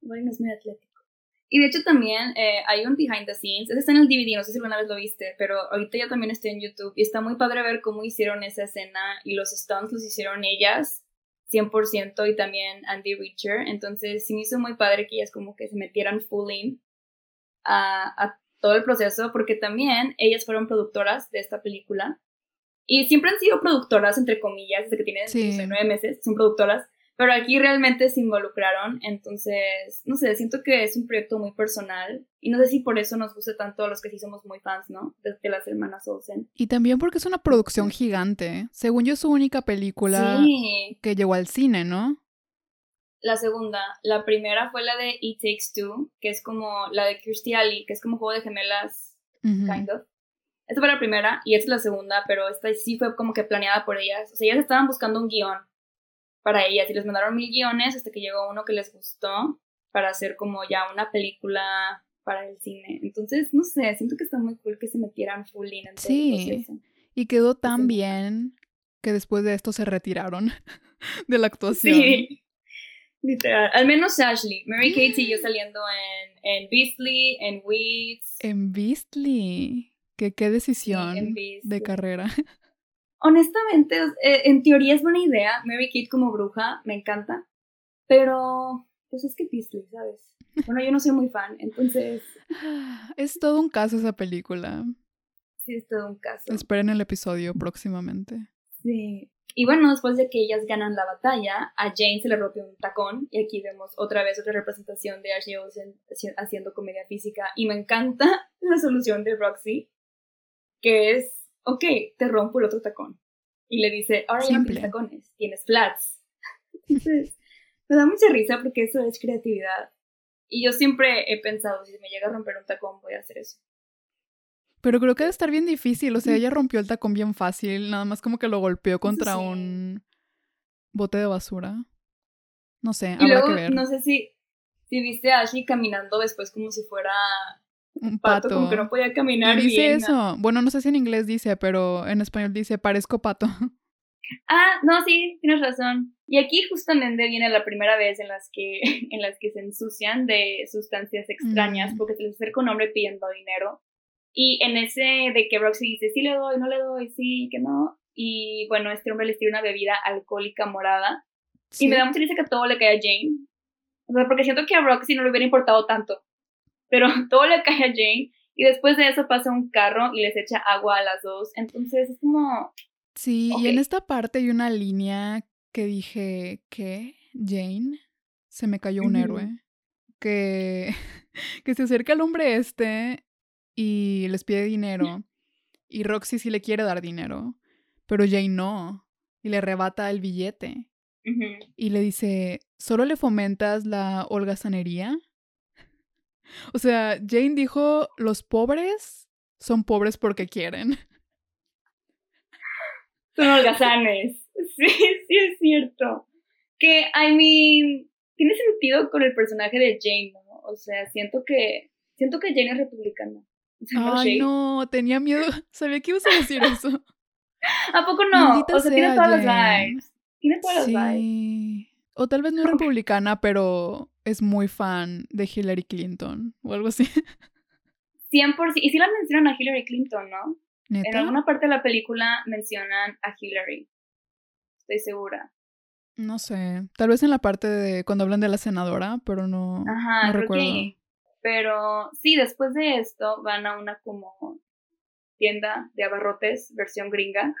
Bueno, no es muy atlético. Y de hecho también eh, hay un behind the scenes, ese está en el DVD, no sé si alguna vez lo viste, pero ahorita ya también está en YouTube y está muy padre ver cómo hicieron esa escena y los stunts los hicieron ellas 100% y también Andy Richer, entonces sí me hizo muy padre que ellas como que se metieran full in a, a todo el proceso porque también ellas fueron productoras de esta película y siempre han sido productoras entre comillas desde que tienen Sí. no sé, nueve meses, son productoras pero aquí realmente se involucraron, entonces, no sé, siento que es un proyecto muy personal y no sé si por eso nos gusta tanto a los que sí somos muy fans, ¿no? De, de las hermanas Olsen. Y también porque es una producción gigante. Según yo, es su única película Sí, que llegó al cine, ¿no? la segunda, la primera fue la de It Takes Two, que es como la de Kirstie Alley, que es como juego de gemelas, Ujú. kind of. Esta fue la primera y esta es la segunda, pero esta sí fue como que planeada por ellas. O sea, ellas estaban buscando un guion para ellas y les mandaron mil guiones hasta que llegó uno que les gustó para hacer como ya una película para el cine. Entonces, no sé, siento que está muy cool que se metieran full in en Sí. el. Y quedó tan bien que después de esto se retiraron de la actuación. Sí. Literal. Al menos Ashley. Mary Kate siguió saliendo en, en Beastly, en Weeds. En Beastly. Que qué decisión de carrera. Honestamente, eh, en teoría es buena idea. Mary Kate como bruja, me encanta. Pero, pues es que Beasley, ¿sabes? Bueno, yo no soy muy fan, entonces... Es todo un caso esa película. Sí, es todo un caso. Esperen el episodio próximamente. Sí. Y bueno, después de que ellas ganan la batalla, a Jane se le rompe un tacón. Y aquí vemos otra vez otra representación de Ashley Olsen haciendo comedia física. Y me encanta la solución de Roxy, que es, ok, te rompo el otro tacón. Y le dice, ahora ya no tienes tacones, tienes flats. Entonces, me da mucha risa porque eso es creatividad. Y yo siempre he pensado, si me llega a romper un tacón, voy a hacer eso. Pero creo que debe estar bien difícil. O sea, ella rompió el tacón bien fácil. Nada más como que lo golpeó contra un bote de basura. No sé, y luego, que ver. No sé si, si viste a Ashley caminando después como si fuera un pato, como que no podía caminar y dice eso. Bueno, no sé si en inglés dice, pero en español dice parezco pato. Ah, no, sí, tienes razón. Y aquí justamente viene la primera vez en las que, en las que se ensucian de sustancias extrañas mm. porque se les acerca un hombre pidiendo dinero. Y en ese de que Roxy dice, sí le doy, no le doy, sí, que no. Y bueno, este hombre les tira una bebida alcohólica morada. Y me da mucha risa que todo le cae a Jane. O sea, porque siento que a Roxy no le hubiera importado tanto. Pero todo le cae a Jane. Y después de eso pasa un carro y les echa agua a las dos. Entonces es como... Sí, y en esta parte hay una línea que dije, ¿qué? Jane, se me cayó un héroe. Que, que se acerca al hombre este y les pide dinero. Y Roxy sí le quiere dar dinero, pero Jane no. Y le arrebata el billete. Y le dice, ¿solo le fomentas la holgazanería? O sea, Jane dijo, los pobres son pobres porque quieren. Son holgazanes. Sí, sí es cierto. Que, I mean, tiene sentido con el personaje de Jane, ¿no? O sea, siento que, siento que Jane es republicana. Ay, no, tenía miedo. Sabía que ibas a decir eso. ¿A poco no? o sea, tiene todas las vibes. Tiene todas las vibes. O tal vez no es republicana, pero es muy fan de Hillary Clinton o algo así. 100%. Y sí la mencionan a Hillary Clinton, ¿no? En alguna parte de la película mencionan a Hillary. Estoy segura. No sé. Tal vez en la parte de cuando hablan de la senadora, pero no, Ajá, no recuerdo. Pero sí, después de esto van a una como tienda de abarrotes, versión gringa.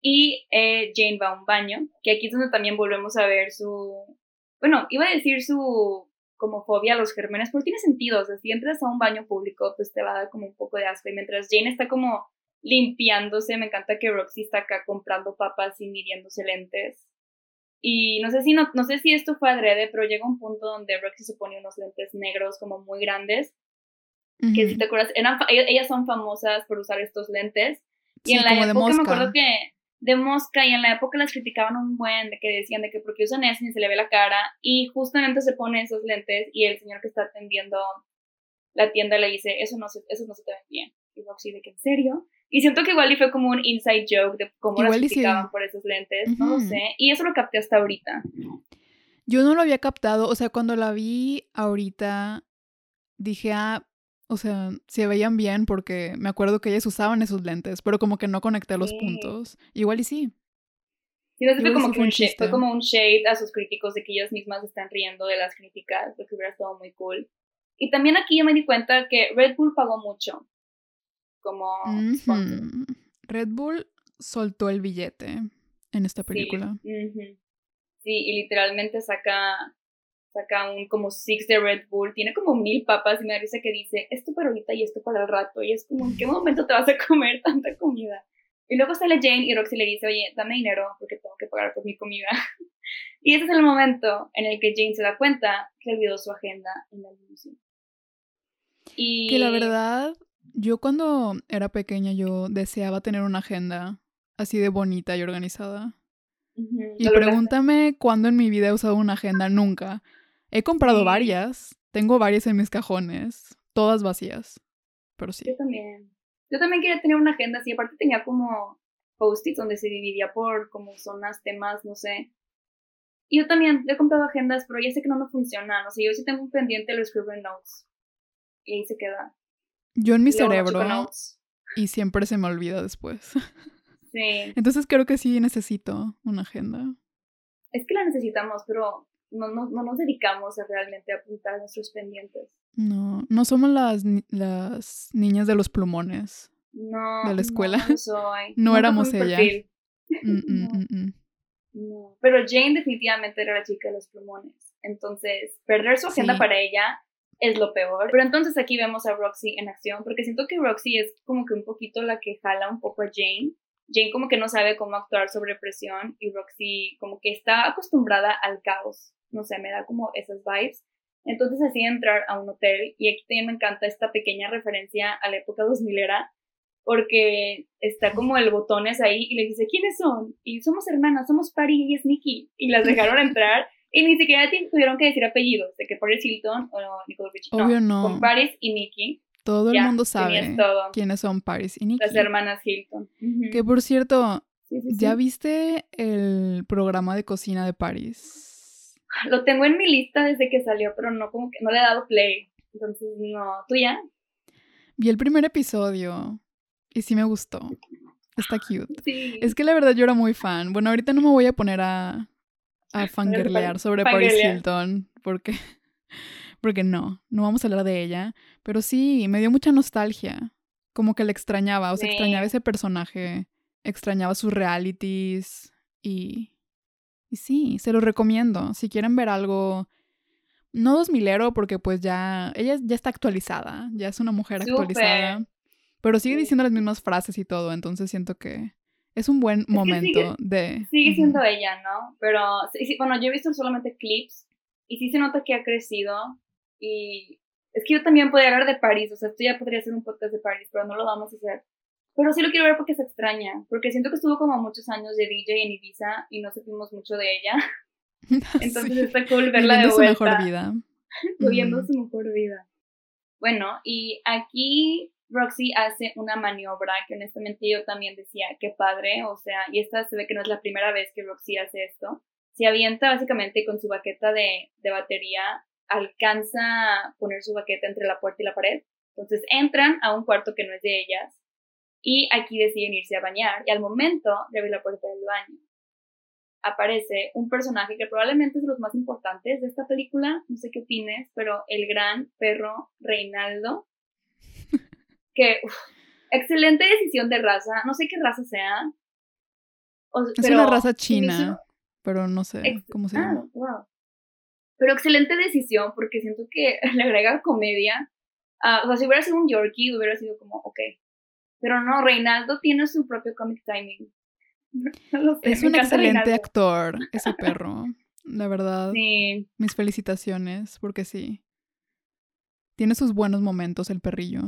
Y eh, Jane va a un baño, que aquí es donde también volvemos a ver su... Bueno, iba a decir su como fobia a los gérmenes, pero tiene sentido, o sea, si entras a un baño público, pues te va a dar como un poco de asco. Y mientras Jane está como limpiándose, me encanta que Roxy está acá comprando papas y midiéndose lentes. Y no sé si no, no sé si esto fue adrede, pero llega un punto donde Roxy se pone unos lentes negros como muy grandes. Que si te acuerdas, eran, ellas son famosas por usar estos lentes. Y en la época me acuerdo que de mosca y en la época las criticaban un buen de que decían de que porque usan eso y se le ve la cara y justamente se pone esos lentes y el señor que está atendiendo la tienda le dice eso no se, eso no se te ve bien y Roxy de que en serio y siento que igual y fue como un inside joke de cómo las criticaban por esos lentes, no lo sé. Y eso lo capté hasta ahorita. Yo no lo había captado, o sea, cuando la vi ahorita, dije, ah, o sea, se veían bien porque me acuerdo que ellas usaban esos lentes, pero como que no conecté los puntos. Igual y sí. Sí, no fue como, que un shade, fue como un shade a sus críticos de que ellas mismas están riendo de las críticas, porque hubiera estado muy cool. Y también aquí yo me di cuenta que Red Bull pagó mucho como Red Bull soltó el billete en esta película. Sí, y literalmente saca saca un como six de Red Bull, tiene como mil papas y me dice que dice esto para ahorita y esto para el rato y es como en qué momento te vas a comer tanta comida. Y luego sale Jane y Roxy le dice, oye, dame dinero porque tengo que pagar por mi comida. y ese es el momento en el que Jane se da cuenta que olvidó su agenda en la limusina. Y... Que la verdad, yo cuando era pequeña yo deseaba tener una agenda así de bonita y organizada. Y pregúntame cuándo en mi vida he usado una agenda, nunca. He comprado varias, tengo varias en mis cajones, todas vacías, pero sí. Yo también. Yo también quería tener una agenda así, aparte tenía como post-its donde se dividía por como zonas, temas, no sé. Y yo también he comprado agendas, pero ya sé que no me funcionan. O sea, yo sí tengo un pendiente, lo escribo en notes. Y ahí se queda. Yo en mi cerebro y siempre se me olvida después. Sí. Entonces creo que sí necesito una agenda. Es que la necesitamos, pero no, no, no nos dedicamos a realmente apuntar nuestros pendientes. No, no somos las, las niñas de los plumones. No. De la escuela. No, soy. No éramos ella. Mm, mm, No. mm, mm. No, pero Jane definitivamente era la chica de los plumones. Entonces, perder su agenda Sí. para ella es lo peor. Pero entonces aquí vemos a Roxy en acción, porque siento que Roxy es como que un poquito la que jala un poco a Jane. Jane como que no sabe cómo actuar sobre presión y Roxy como que está acostumbrada al caos. No sé, me da como esas vibes. Entonces decide entrar a un hotel y aquí también me encanta esta pequeña referencia a la época 2000 era porque está como el botones ahí y le dice, ¿quiénes son? Y somos hermanas, somos Paris y es Nikki. Y las dejaron entrar y ni siquiera tuvieron que decir apellidos, de que Paris Hilton o Nicole Richie. Obvio no. Con Paris y Nikki, Todo el mundo sabe todo. quiénes son Paris y Nikki. las hermanas Hilton. Que por cierto, Sí, sí, sí. ¿ya viste el programa de cocina de Paris? Lo tengo en mi lista desde que salió, pero no como que no le he dado play. Entonces, no. ¿Tú ya? Vi el primer episodio y sí me gustó. Está cute. Sí. Es que la verdad yo era muy fan. Bueno, ahorita no me voy a poner a, a fangirlear sobre Paris. Hilton porque, porque no, no vamos a hablar de ella. Pero sí, me dio mucha nostalgia. Como que la extrañaba, o sea, Sí. extrañaba ese personaje, extrañaba sus realities y, y sí, se lo recomiendo. Si quieren ver algo, no dos milero porque pues ya, ella ya está actualizada, ya es una mujer actualizada. Pero sigue diciendo las mismas frases y todo, entonces siento que es un buen momento sigue- de... Sigue siendo ella, ¿no? Pero, bueno, yo he visto solamente clips y sí se nota que ha crecido y es que yo también podría hablar de París, o sea, esto ya podría ser un podcast de París, pero no lo vamos a hacer. Pero sí lo quiero ver porque se extraña, porque siento que estuvo como muchos años de DJ en Ibiza y no supimos mucho de ella, entonces Sí. está cool verla Viviendo de su vuelta. mejor vida. viviendo su mejor vida. Bueno, y aquí Roxy hace una maniobra que honestamente yo también decía, qué padre, o sea, y esta se ve que no es la primera vez que Roxy hace esto. Se avienta básicamente con su baqueta de, de batería, alcanza a poner su baqueta entre la puerta y la pared. Entonces entran a un cuarto que no es de ellas y aquí deciden irse a bañar y al momento de abrir la puerta del baño aparece un personaje que probablemente es de los más importantes de esta película, no sé qué opines, pero el gran perro Reinaldo, que uf, excelente decisión de raza, no sé qué raza sea. o- Es pero una raza china, hizo pero no sé ex- cómo se ah, llama. wow. Pero excelente decisión porque siento que le agrega comedia. Ah, o sea, si hubiera sido un Yorkie, hubiera sido como, ok. Pero no, Reinaldo tiene su propio comic timing. No sé, Es un excelente Reinaldo. actor, ese perro. La verdad, Sí, mis felicitaciones, porque sí. Tiene sus buenos momentos el perrillo.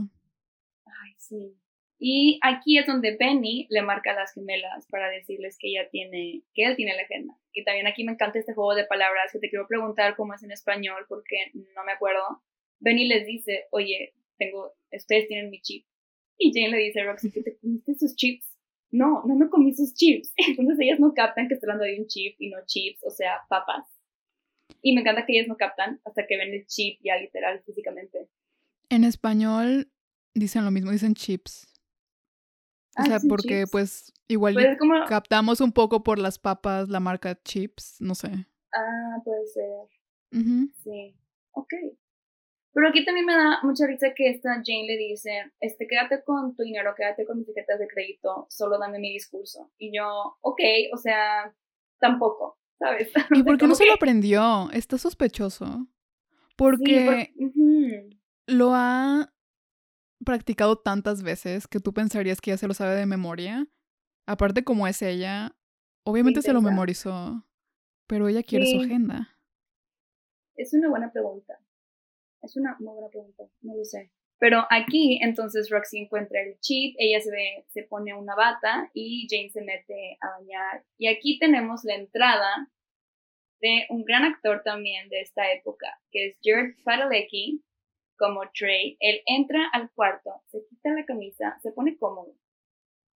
ay, sí. Y aquí es donde Penny le marca a las gemelas para decirles que ella tiene, que él tiene la agenda. Y también aquí me encanta este juego de palabras que te quiero preguntar cómo es en español porque no me acuerdo. Benny les dice, oye, tengo, ustedes tienen mi chip. Y Jane le dice a Roxy que te comiste sus chips. No, no me comí sus chips. Entonces ellas no captan que está hablando de un chip y no chips, o sea, papas. Y me encanta que ellas no captan hasta que ven el chip ya literal físicamente. En español dicen lo mismo, dicen chips. O Ah, sea, ¿dicen porque chips? pues igual Pues como, captamos un poco por las papas la marca chips, no sé. ah, puede ser. Sí, ok. Pero aquí también me da mucha risa que esta Jane le dice, este, quédate con tu dinero, quédate con mis tarjetas de crédito, solo dame mi discurso. Y yo, ok, o sea, tampoco, ¿sabes? ¿Y por qué no se lo aprendió? Está sospechoso. Sí, Porque lo ha practicado tantas veces que tú pensarías que ya se lo sabe de memoria. Aparte, como es ella, obviamente se lo memorizó. Pero ella quiere su agenda. Es una buena pregunta. Es una muy buena pregunta, no lo sé. Pero aquí, entonces, Roxy encuentra el chip, ella se, ve, se pone una bata y Jane se mete a bañar. Y aquí tenemos la entrada de un gran actor también de esta época, que es Jared Padalecki, como Trey. Él entra al cuarto, se quita la camisa, se pone cómodo.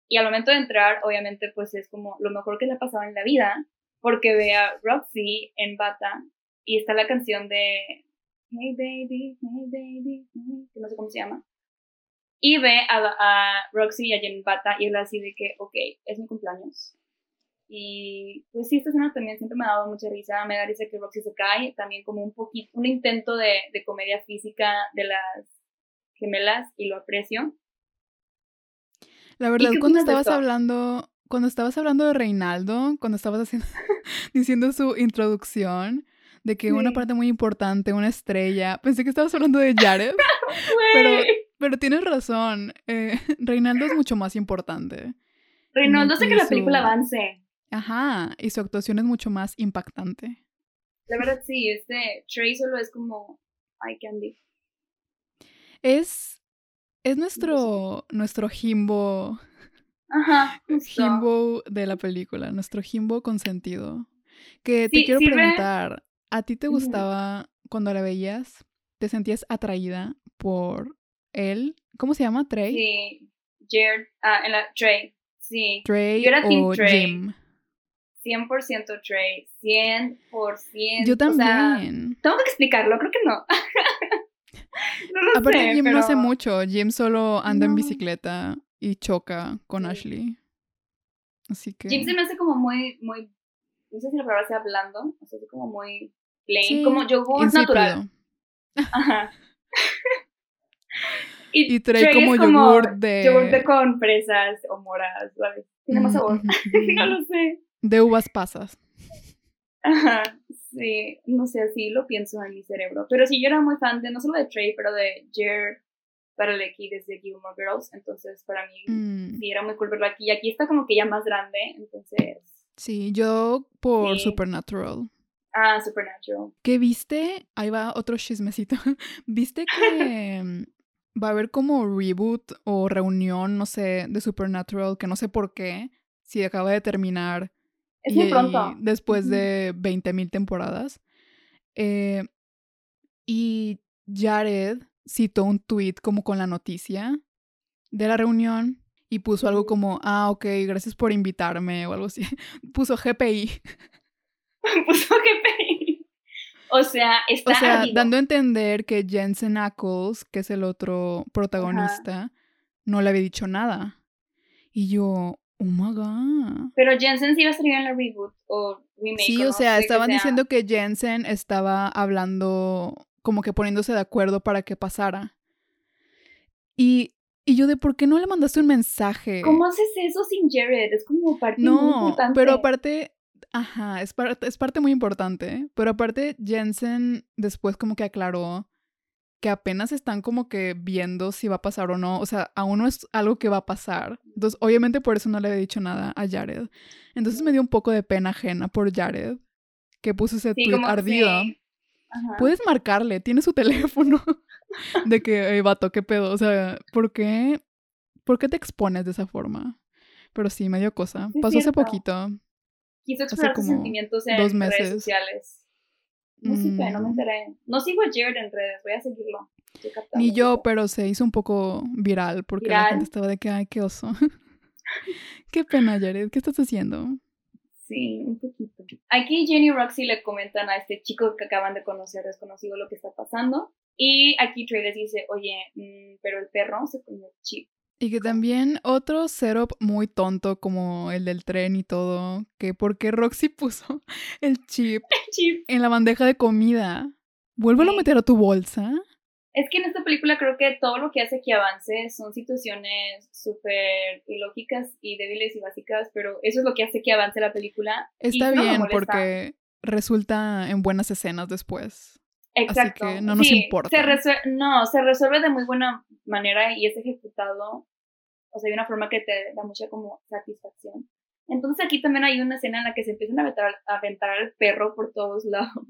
Y al momento de entrar, obviamente, pues es como lo mejor que le ha pasado en la vida, porque ve a Roxy en bata y está la canción de Hey Baby, Hey Baby, hey", que no sé cómo se llama. Y ve a, a Roxy y a Jen en bata y él así de que, ok, es mi cumpleaños. Y pues sí, esta escena también siempre me ha dado mucha risa. Me da risa que Roxy se cae, también como un poquito, un intento de, de comedia física de las gemelas y lo aprecio. La verdad, cuando estabas hablando, cuando estabas hablando de Reinaldo, cuando estabas haciendo, diciendo su introducción, de que una parte muy importante, una estrella, pensé que estabas hablando de Jared, pero, pero tienes razón, eh, Reinaldo es mucho más importante. Reinaldo hace que la película avance. Ajá, y su actuación es mucho más impactante. La verdad sí, este Trey solo es como candy. Es es nuestro nuestro Jimbo Ajá, Jimbo de la película, nuestro Jimbo consentido. Que te quiero preguntar, ¿a ti te gustaba cuando la veías? ¿Te sentías atraída por él? ¿Cómo se llama? ¿Trey? Sí, Jared, ah, en la, Trey, sí. ¿Trey Yo era o Trey. Jim? 100% Trey, 100%. Yo también. tengo que explicarlo, creo que no. no lo Aparte, Jim no hace mucho. Jim solo anda en bicicleta y choca con Ashley. Así que. Jim se me hace como muy, muy. No sé si la palabra sea blando. O sea, así como muy plain. como yogur natural. Ajá. y, trae como, yogur de. Yogur de con fresas o moras, ¿sabes? Tiene más sabor. no lo sé. De uvas pasas. Ajá, sí, no sé, así lo pienso en mi cerebro. Pero sí, yo era muy fan de, no solo de Trey, pero de Jared aquí desde Gilmore Girls. Entonces, para mí, mm. sí, era muy cool verlo aquí. Y aquí está como que ya más grande, entonces... Sí, yo por Supernatural. Ah, Supernatural. ¿Qué viste? Ahí va otro chismecito. ¿Viste que va a haber como reboot o reunión, no sé, de Supernatural, que no sé por qué, si acaba de terminar es muy pronto. Después de 20.000 temporadas. Eh, y Jared citó un tweet como con la noticia de la reunión y puso algo como, ah, ok, gracias por invitarme o algo así. puso GPI. puso GPI. O sea, está. O sea, dando a entender que Jensen Ackles, que es el otro protagonista, no le había dicho nada. Y yo, Oh my god. Pero Jensen sí iba a salir en la reboot o remake. Sí, o, sea, estaban diciendo que Jensen estaba hablando, como que poniéndose de acuerdo para que pasara. Y, y yo de por qué no le mandaste un mensaje. ¿Cómo haces eso sin Jared? Es como parte muy importante. Pero aparte, ajá, es, es parte muy importante. Pero aparte, Jensen después como que aclaró que apenas están como que viendo si va a pasar o no. O sea, aún no es algo que va a pasar. Entonces, obviamente por eso no le había dicho nada a Jared. Entonces me dio un poco de pena ajena por Jared, que puso ese tweet ardido. Puedes marcarle, tiene su teléfono. De que, hey, vato, qué pedo. O sea, ¿por qué, ¿por qué te expones de esa forma? Pero sí, me dio cosa. Pasó hace poquito. Quiso expresar sus sentimientos en dos meses. redes sociales. No no me mm. enteré. No sigo a Jared en redes, voy a seguirlo. Ni yo, pero se hizo un poco viral porque la gente estaba de que, ay, qué oso. qué pena, Jared, ¿qué estás haciendo? Sí, un poquito. Aquí Jenny y Roxy le comentan a este chico que acaban de conocer desconocido lo que está pasando. Y aquí Trey les dice, oye, mm, pero el perro se comió chip. Y que también otro setup muy tonto como el del tren y todo, que porque Roxy puso el chip, en la bandeja de comida. Vuélvelo a meter a tu bolsa. Es que en esta película creo que todo lo que hace que avance son situaciones súper ilógicas y débiles y básicas, pero eso es lo que hace que avance la película. Está bien porque resulta en buenas escenas después. Exacto. Así que no nos importa. no, se resuelve de muy buena manera y es ejecutado, o sea, de una forma que te da mucha como satisfacción. Entonces aquí también hay una escena en la que se empiezan a aventar, a aventar al perro por todos lados.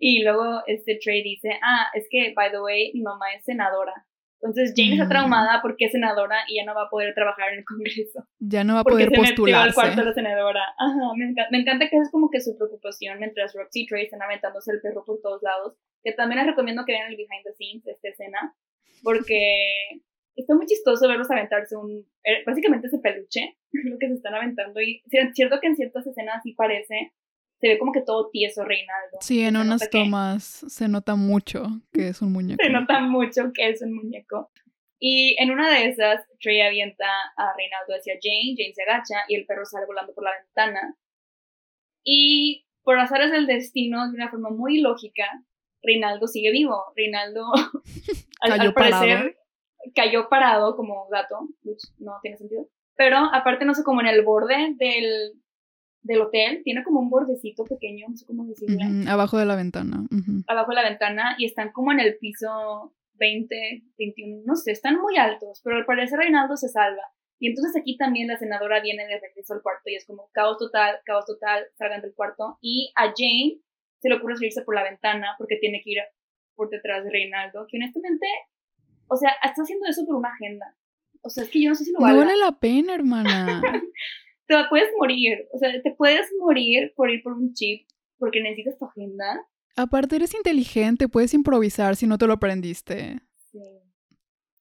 Y luego este Trey dice, ah, es que, by the way, mi mamá es senadora. Entonces Jane está mm. traumada porque es senadora y ya no va a poder trabajar en el Congreso. Ya no va a poder. Porque se al cuarto de la senadora. Ajá, me, encanta, me encanta que es como que su preocupación mientras Roxy y Trey están aventándose el perro por todos lados. Que también les recomiendo que vean el behind the scenes de esta escena. Porque está muy chistoso verlos aventarse un... Eh, básicamente ese peluche, lo que se están aventando. Y es cierto que en ciertas escenas sí parece se ve como que todo tieso Reinaldo. Sí, en unas tomas se nota mucho que es un muñeco. Se nota mucho que es un muñeco. Y en una de esas, Trey avienta a Reinaldo hacia Jane, Jane se agacha y el perro sale volando por la ventana. Y por azares del destino, de una forma muy lógica, Reinaldo sigue vivo. Reinaldo, al, Cayó al parecer, parado. cayó parado como gato, which no tiene sentido. Pero aparte, no sé, como en el borde del, del hotel, tiene como un bordecito pequeño, no sé cómo decirle, Ujú, Abajo de la ventana. abajo de la ventana y están como en el piso 20, 21, no sé, están muy altos, pero al parecer Reinaldo se salva. Y entonces aquí también la senadora viene de regreso al cuarto y es como caos total, caos total, salgan del cuarto. Y a Jane se le ocurre salirse por la ventana porque tiene que ir por detrás de Reinaldo, que honestamente, o sea, está haciendo eso por una agenda. O sea, es que yo no sé si lo No valga. vale la pena, hermana. Te puedes morir, o sea, te puedes morir por ir por un chip porque necesitas tu agenda. Aparte, eres inteligente, puedes improvisar si no te lo aprendiste. Sí,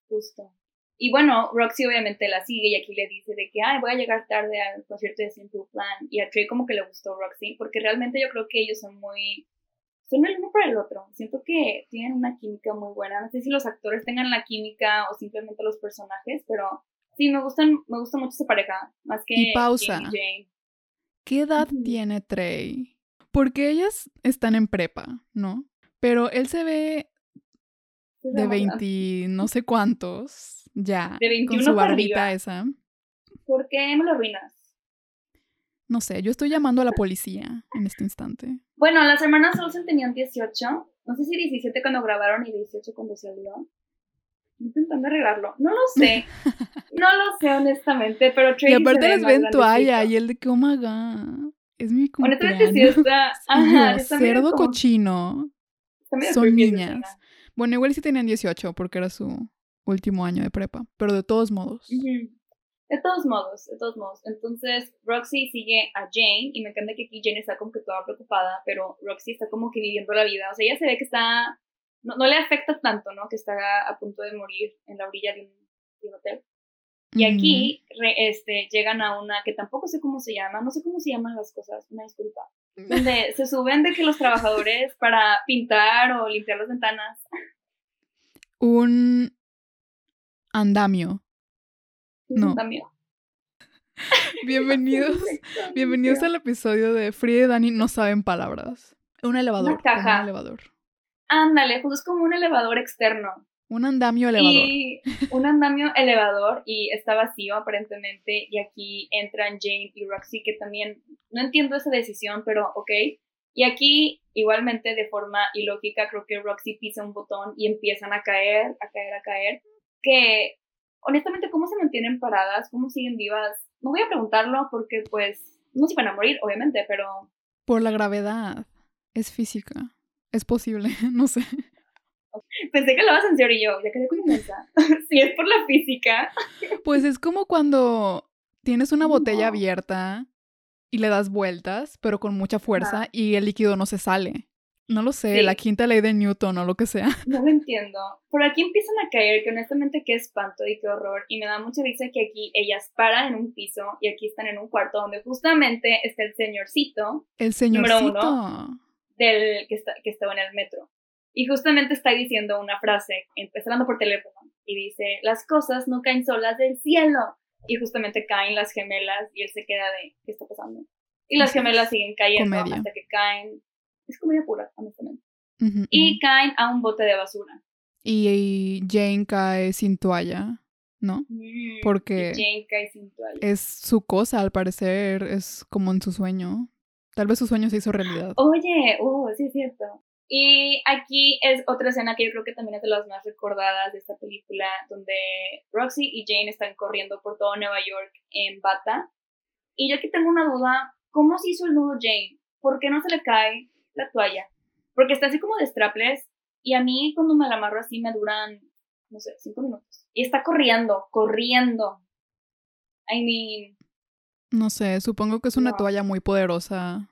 justo. Y bueno, Roxy obviamente la sigue y aquí le dice de que, ay, voy a llegar tarde al concierto de Simple Plan. Y a Trey como que le gustó Roxy, porque realmente yo creo que ellos son muy... Son el uno para el otro. Siento que tienen una química muy buena. No sé si los actores tengan la química o simplemente los personajes, pero sí, me gustan, me gusta mucho esa pareja. Más que Y pausa. Jane. ¿Qué edad tiene Trey? Porque ellas están en prepa, ¿no? Pero él se ve de la verdad. 20 no sé cuántos ya. De con 21 su para barbita esa. ¿Por qué me lo arruinas? No sé, yo estoy llamando a la policía en este instante. Bueno, las hermanas Olsen tenían 18. No sé si 17 cuando grabaron y 18 cuando salió. Intentando arreglarlo. No lo sé. No lo sé, honestamente. Pero Trey y aparte les ven toalla y el de que, oh my god, es mi Honestamente, cumpleaños. sí está. Ajá, está cerdo como- cochino. está son niñas. Bueno, igual sí tenían 18 porque era su último año de prepa. Pero de todos modos. De todos modos, de todos modos. Entonces, Roxy sigue a Jane y me encanta que aquí Jane está como que toda preocupada, pero Roxy está como que viviendo la vida. O sea, ella se ve que está. No, no le afecta tanto, ¿no? Que está a punto de morir en la orilla de un, de un hotel. Y aquí re- este, llegan a una que tampoco sé cómo se llama, no sé cómo se llaman las cosas, una disculpa. Donde se suben de que los trabajadores para pintar o limpiar las ventanas. Un andamio. No. También. Bienvenidos. Bienvenidos al episodio de Frida y Dani no saben palabras. Un elevador. Una caja. Un elevador. Ándale, pues es como un elevador externo. Un andamio elevador. Y un andamio elevador y está vacío aparentemente. Y aquí entran Jane y Roxy, que también no entiendo esa decisión, pero ok. Y aquí, igualmente, de forma ilógica, creo que Roxy pisa un botón y empiezan a caer, a caer, a caer. Que, honestamente, ¿cómo se mantienen paradas? ¿Cómo siguen vivas? No voy a preguntarlo porque, pues, no se van a morir, obviamente, pero Por la gravedad. Es física. Es posible. No sé. pensé que lo vas a hacer y yo, ya quedé si es por la física, Pues es como cuando tienes una botella No. abierta y le das vueltas, pero con mucha fuerza y el líquido no se sale. No lo sé, Sí. la quinta ley de Newton o lo que sea. No lo entiendo. Por aquí empiezan a caer, que honestamente qué espanto y qué horror. Y me da mucha risa que aquí ellas paran en un piso y aquí están en un cuarto donde justamente está el señorcito El Número señorcito. uno. Del que, está, que estaba en el metro. Y justamente está diciendo una frase, empezando por teléfono, y dice, las cosas no caen solas del cielo. Y justamente caen las gemelas y él se queda de, ¿qué está pasando? Y las gemelas siguen cayendo Comedia. hasta que caen. Es comedia pura, honestamente. Ujú, Y ujú. caen a un bote de basura. Y, y Jane cae sin toalla, ¿no? Mm, Porque Jane cae sin toalla. Es su cosa, al parecer, es como en su sueño. Tal vez su sueño se hizo realidad. Oye, uh, sí es cierto. Y aquí es otra escena que yo creo que también es de las más recordadas de esta película, donde Roxy y Jane están corriendo por todo Nueva York en bata. Y yo aquí tengo una duda, ¿cómo se hizo el nudo Jane? ¿Por qué no se le cae la toalla? Porque está así como de strapless y a mí cuando me la amarro así me duran, no sé, cinco minutos. Y está corriendo, corriendo. I mean, No sé, supongo que es una No. toalla muy poderosa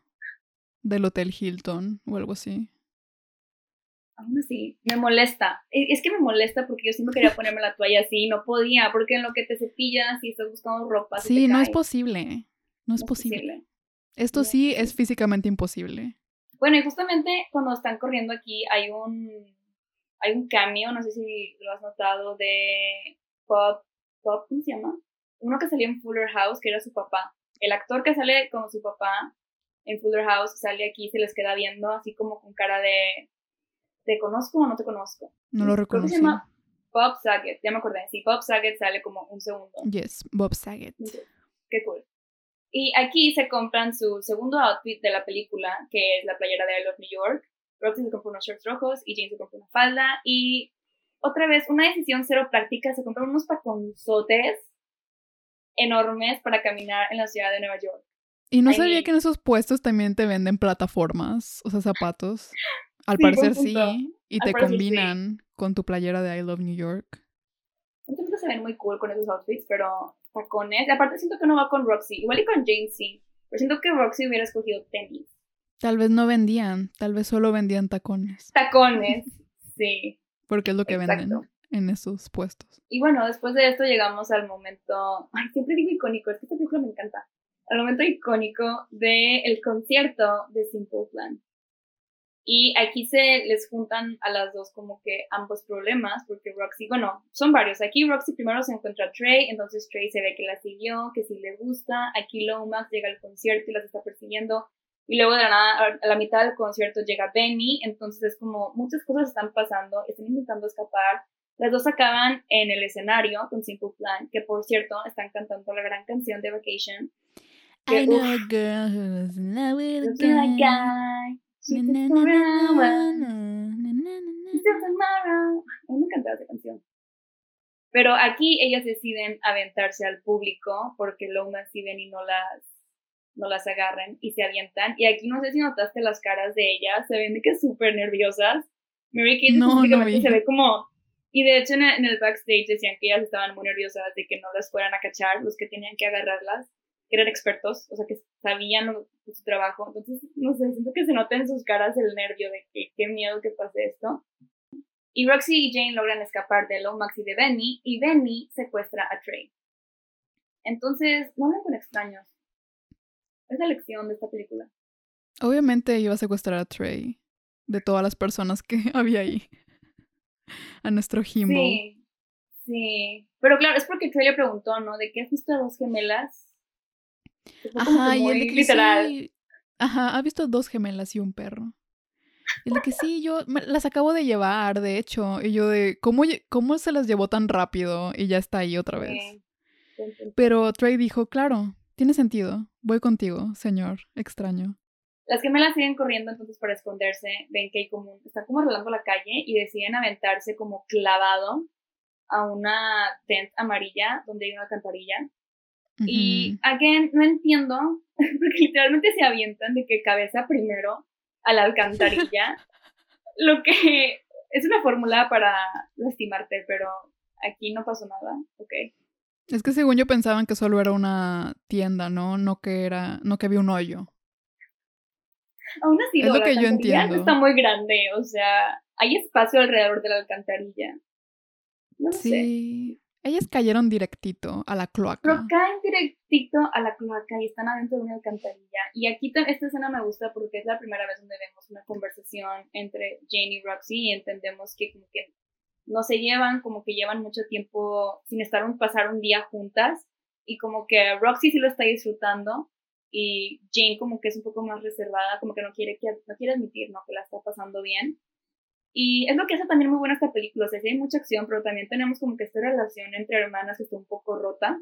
del Hotel Hilton o algo así. Aún así, me molesta. E- Es que me molesta porque yo siempre quería ponerme la toalla así y no podía, porque en lo que te cepillas y estás buscando ropa. Sí, te no es posible. No es No posible. Esto No sí es es físicamente imposible. Bueno, y justamente cuando están corriendo aquí hay un hay un cameo, no sé si lo has notado, de Bob, Bob, ¿cómo se llama? Uno que salía en Fuller House, que era su papá. El actor que sale como su papá en Fuller House, sale aquí, se les queda viendo así como con cara de ¿te conozco o no te conozco? No lo reconocí. se llama Bob Saget, ya me acordé, sí, Bob Saget sale como un segundo. Yes, Bob Saget. Qué cool. Y aquí se compran su segundo outfit de la película, que es la playera de I Love New York. Roxy se compra unos shorts rojos y Jane se compra una falda. Y otra vez, una decisión cero práctica, se compran unos taconzotes enormes para caminar en la ciudad de Nueva York. Y no sabía que en esos puestos también te venden plataformas, o sea, zapatos. Al Sí, parecer sí. Y Al te sí. combinan con tu playera de I Love New York. Entonces se ven muy cool con esos outfits, pero tacones. Y aparte siento que no va con Roxy. Igual y con Jane sí. Pero siento que Roxy hubiera escogido tenis. Tal vez no vendían, tal vez solo vendían tacones. Tacones. Sí. Porque es lo que Exacto. venden en esos puestos. Y bueno, después de esto llegamos al momento. Ay, siempre digo icónico, es que esta película me encanta. Al momento icónico del concierto de Simple Plan. Y aquí se les juntan a las dos como que ambos problemas, porque Roxy, bueno, son varios. Aquí Roxy primero se encuentra a Trey, entonces Trey se ve que la siguió, que sí le gusta. Aquí Lomax llega al concierto y las está persiguiendo. Y luego de la nada, a la mitad del concierto llega Benny, entonces es como muchas cosas están pasando, están intentando escapar. Las dos acaban en el escenario con Simple Plan, que por cierto están cantando la gran canción de Vacation. Que, I know uf, a girl who's in love with a guy. she's Na, tomorrow. A mí me esa canción. Pero aquí ellas deciden aventarse al público porque Lomas y Benny no las, no las agarren y se avientan. Y aquí no sé si notaste las caras de ellas, se ven de que súper nerviosas. Mary Kate No, se ve como... Y de hecho en el, backstage decían que ellas estaban muy nerviosas de que no las fueran a cachar, los que tenían que agarrarlas, que eran expertos, o sea, que sabían su trabajo. Entonces, no sé, siento que se nota en sus caras el nervio de que qué miedo que pase esto. Y Roxy y Jane logran escapar de Lomax y de Benny, y Benny secuestra a Trey. Entonces, no hablen con extraños. Es la lección de esta película. Obviamente iba a secuestrar a Trey de todas las personas que había ahí. A nuestro Himbo. Sí, sí. Pero claro, es porque Trey le preguntó, ¿no? ¿De qué has visto a dos gemelas? Ajá, y el de que literal. sí. Ajá, ha visto dos gemelas y un perro. Y el de que sí, yo me- las acabo de llevar, de hecho. Y yo de, ¿cómo, ¿cómo se las llevó tan rápido? Y ya está ahí otra vez. Sí. Pero Trey dijo, claro, tiene sentido. Voy contigo, señor extraño. Las gemelas siguen corriendo entonces para esconderse, ven que hay como, un- están como arreglando la calle y deciden aventarse como clavado a una tent amarilla donde hay una alcantarilla. Y, Ujú. again, no entiendo, porque literalmente se avientan de que cabeza primero a la alcantarilla, lo que es una fórmula para lastimarte, pero aquí no pasó nada, ok. Es que según yo pensaban que solo era una tienda, ¿no? No que era, no que había un hoyo. Aún así, Es lo la que yo alcantarilla entiendo. no está muy grande, o sea, hay espacio alrededor de la alcantarilla. No lo sé. Sí. Ellas cayeron directito a la Pero cloaca. caen directito a la cloaca y están adentro de una alcantarilla. Y aquí ta- esta escena me gusta porque es la primera vez donde vemos una conversación entre Jane y Roxy y entendemos que como que no se llevan, como que llevan mucho tiempo sin estar un, pasar un día juntas y como que Roxy sí lo está disfrutando y Jane como que es un poco más reservada, como que no quiere, que, no quiere admitir, ¿no? Que la está pasando bien. Y es lo que hace también muy buena esta película, o sea, sí hay mucha acción, pero también tenemos como que esta relación entre hermanas que está un poco rota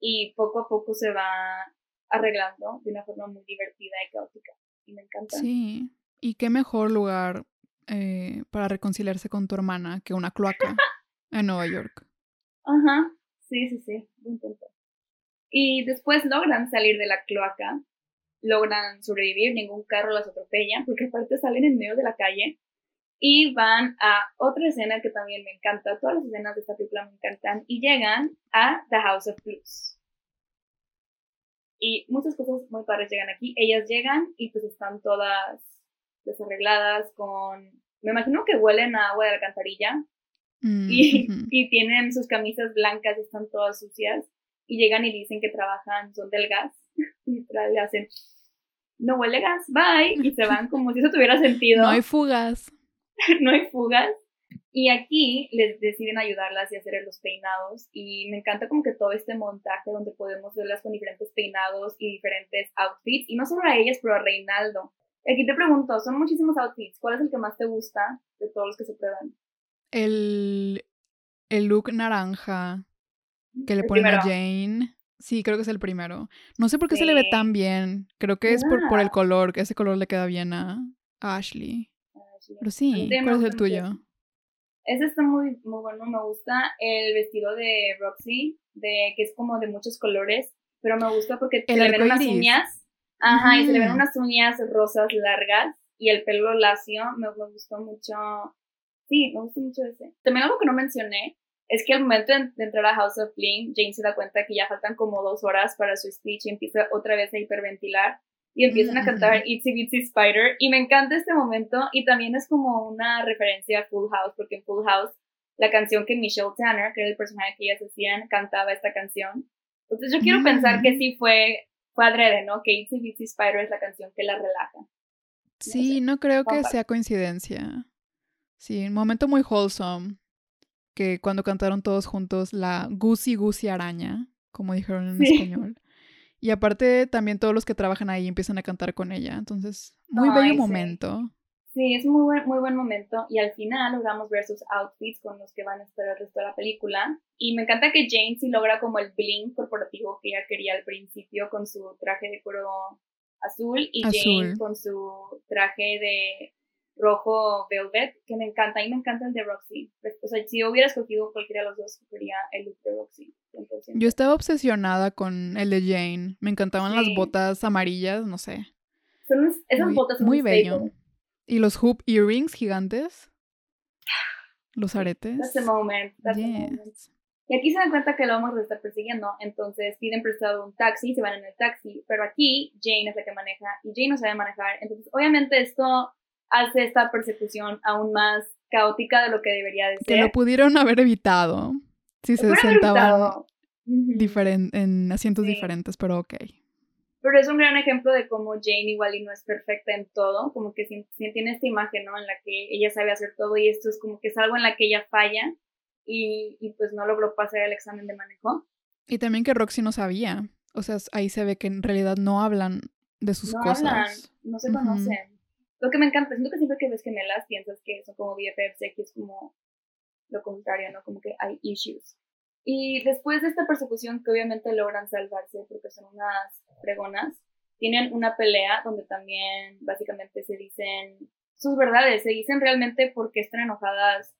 y poco a poco se va arreglando de una forma muy divertida y caótica. Y me encanta. Sí. Y qué mejor lugar eh, para reconciliarse con tu hermana que una cloaca en Nueva York. Ajá, sí, sí, sí, buen punto. Y después logran salir de la cloaca, logran sobrevivir, ningún carro las atropella, porque aparte salen en medio de la calle y van a otra escena que también me encanta, todas las escenas de esta película me encantan, y llegan a The House of Blues. Y muchas cosas muy padres llegan aquí. Ellas llegan y pues están todas desarregladas con... Me imagino que huelen a agua de alcantarilla, Mm, y, y tienen sus camisas blancas, están todas sucias, y llegan y dicen que trabajan, son del gas, y le hacen, no huele gas, bye, y se van como si eso tuviera sentido, No hay fugas. no hay fugas, Y aquí les deciden ayudarlas y hacer los peinados. Y me encanta como que todo este montaje donde podemos verlas con diferentes peinados y diferentes outfits. Y no solo a ellas, pero a Reinaldo. Aquí te pregunto, son muchísimos outfits. ¿Cuál es el que más te gusta de todos los que se prueban? El, el look naranja que le ponen a Jane. Sí, creo que es el primero. No sé por qué se le ve tan bien. Creo que es por, por el color, que ese color le queda bien a, Ashley. Pero sí, ¿cuál es el tuyo? Ese está muy, muy bueno, me gusta el vestido de Roxy, de que es como de muchos colores, pero me gusta porque se le ven unas uñas, ajá, y se le ven unas uñas rosas largas y el pelo lacio, me, me gustó mucho, sí, me gustó mucho ese. También algo que no mencioné es que al momento de, entrar a House of Bling, Jane se da cuenta que ya faltan como dos horas para su speech y empieza otra vez a hiperventilar y empiezan a cantar Itsy Bitsy Spider y me encanta este momento y también es como una referencia a Full House porque en Full House la canción que Michelle Tanner, que era el personaje que ellas hacían, cantaba esta canción. Entonces yo quiero pensar que sí fue, fue adrede, ¿no? Que Itsy Bitsy Spider es la canción que la relaja. Sí, no, creo que sea coincidencia. Sí, un momento muy wholesome. Que cuando cantaron todos juntos la Goosey Goosey Araña, como dijeron en español. Y aparte, también todos los que trabajan ahí empiezan a cantar con ella. Entonces, muy bello momento. Sí, es muy buen, muy buen momento. Y al final logramos ver sus outfits con los que van a estar el resto de la película. Y me encanta que Jane sí logra como el bling corporativo que ella quería al principio con su traje de cuero azul y Jane con su traje de rojo velvet, que me encanta. Y me encanta el de Roxy. O sea, si hubiera escogido cualquiera de los dos, escogería el look de Roxy. Yo estaba obsesionada con el de Jane. Me encantaban las botas amarillas, no sé. Son esas botas son muy bello. Y los hoop earrings gigantes. Los aretes. That's the moment. That's the moment. Y aquí se dan cuenta que lo vamos a estar persiguiendo, entonces piden prestado un taxi, se van en el taxi, pero aquí Jane es la que maneja y Jane no sabe manejar, entonces obviamente esto hace esta persecución aún más caótica de lo que debería de ser. Que lo pudieron haber evitado si se sentaban en asientos diferentes, pero ok. Pero es un gran ejemplo de cómo Jane igual y no es perfecta en todo, como que si, tiene esta imagen, ¿no? En la que ella sabe hacer todo y esto es como que es algo en la que ella falla y, y pues no logró pasar el examen de manejo. Y también que Roxy no sabía, o sea, ahí se ve que en realidad no hablan de sus no cosas. Hablan, no se conocen. Lo que me encanta, siento que siempre que ves gemelas piensas que son como BFFs, que es como lo contrario, ¿no? Como que hay issues. Y después de esta persecución, que obviamente logran salvarse porque son unas fregonas, tienen una pelea donde también básicamente se dicen sus verdades, se dicen realmente por qué están enojadas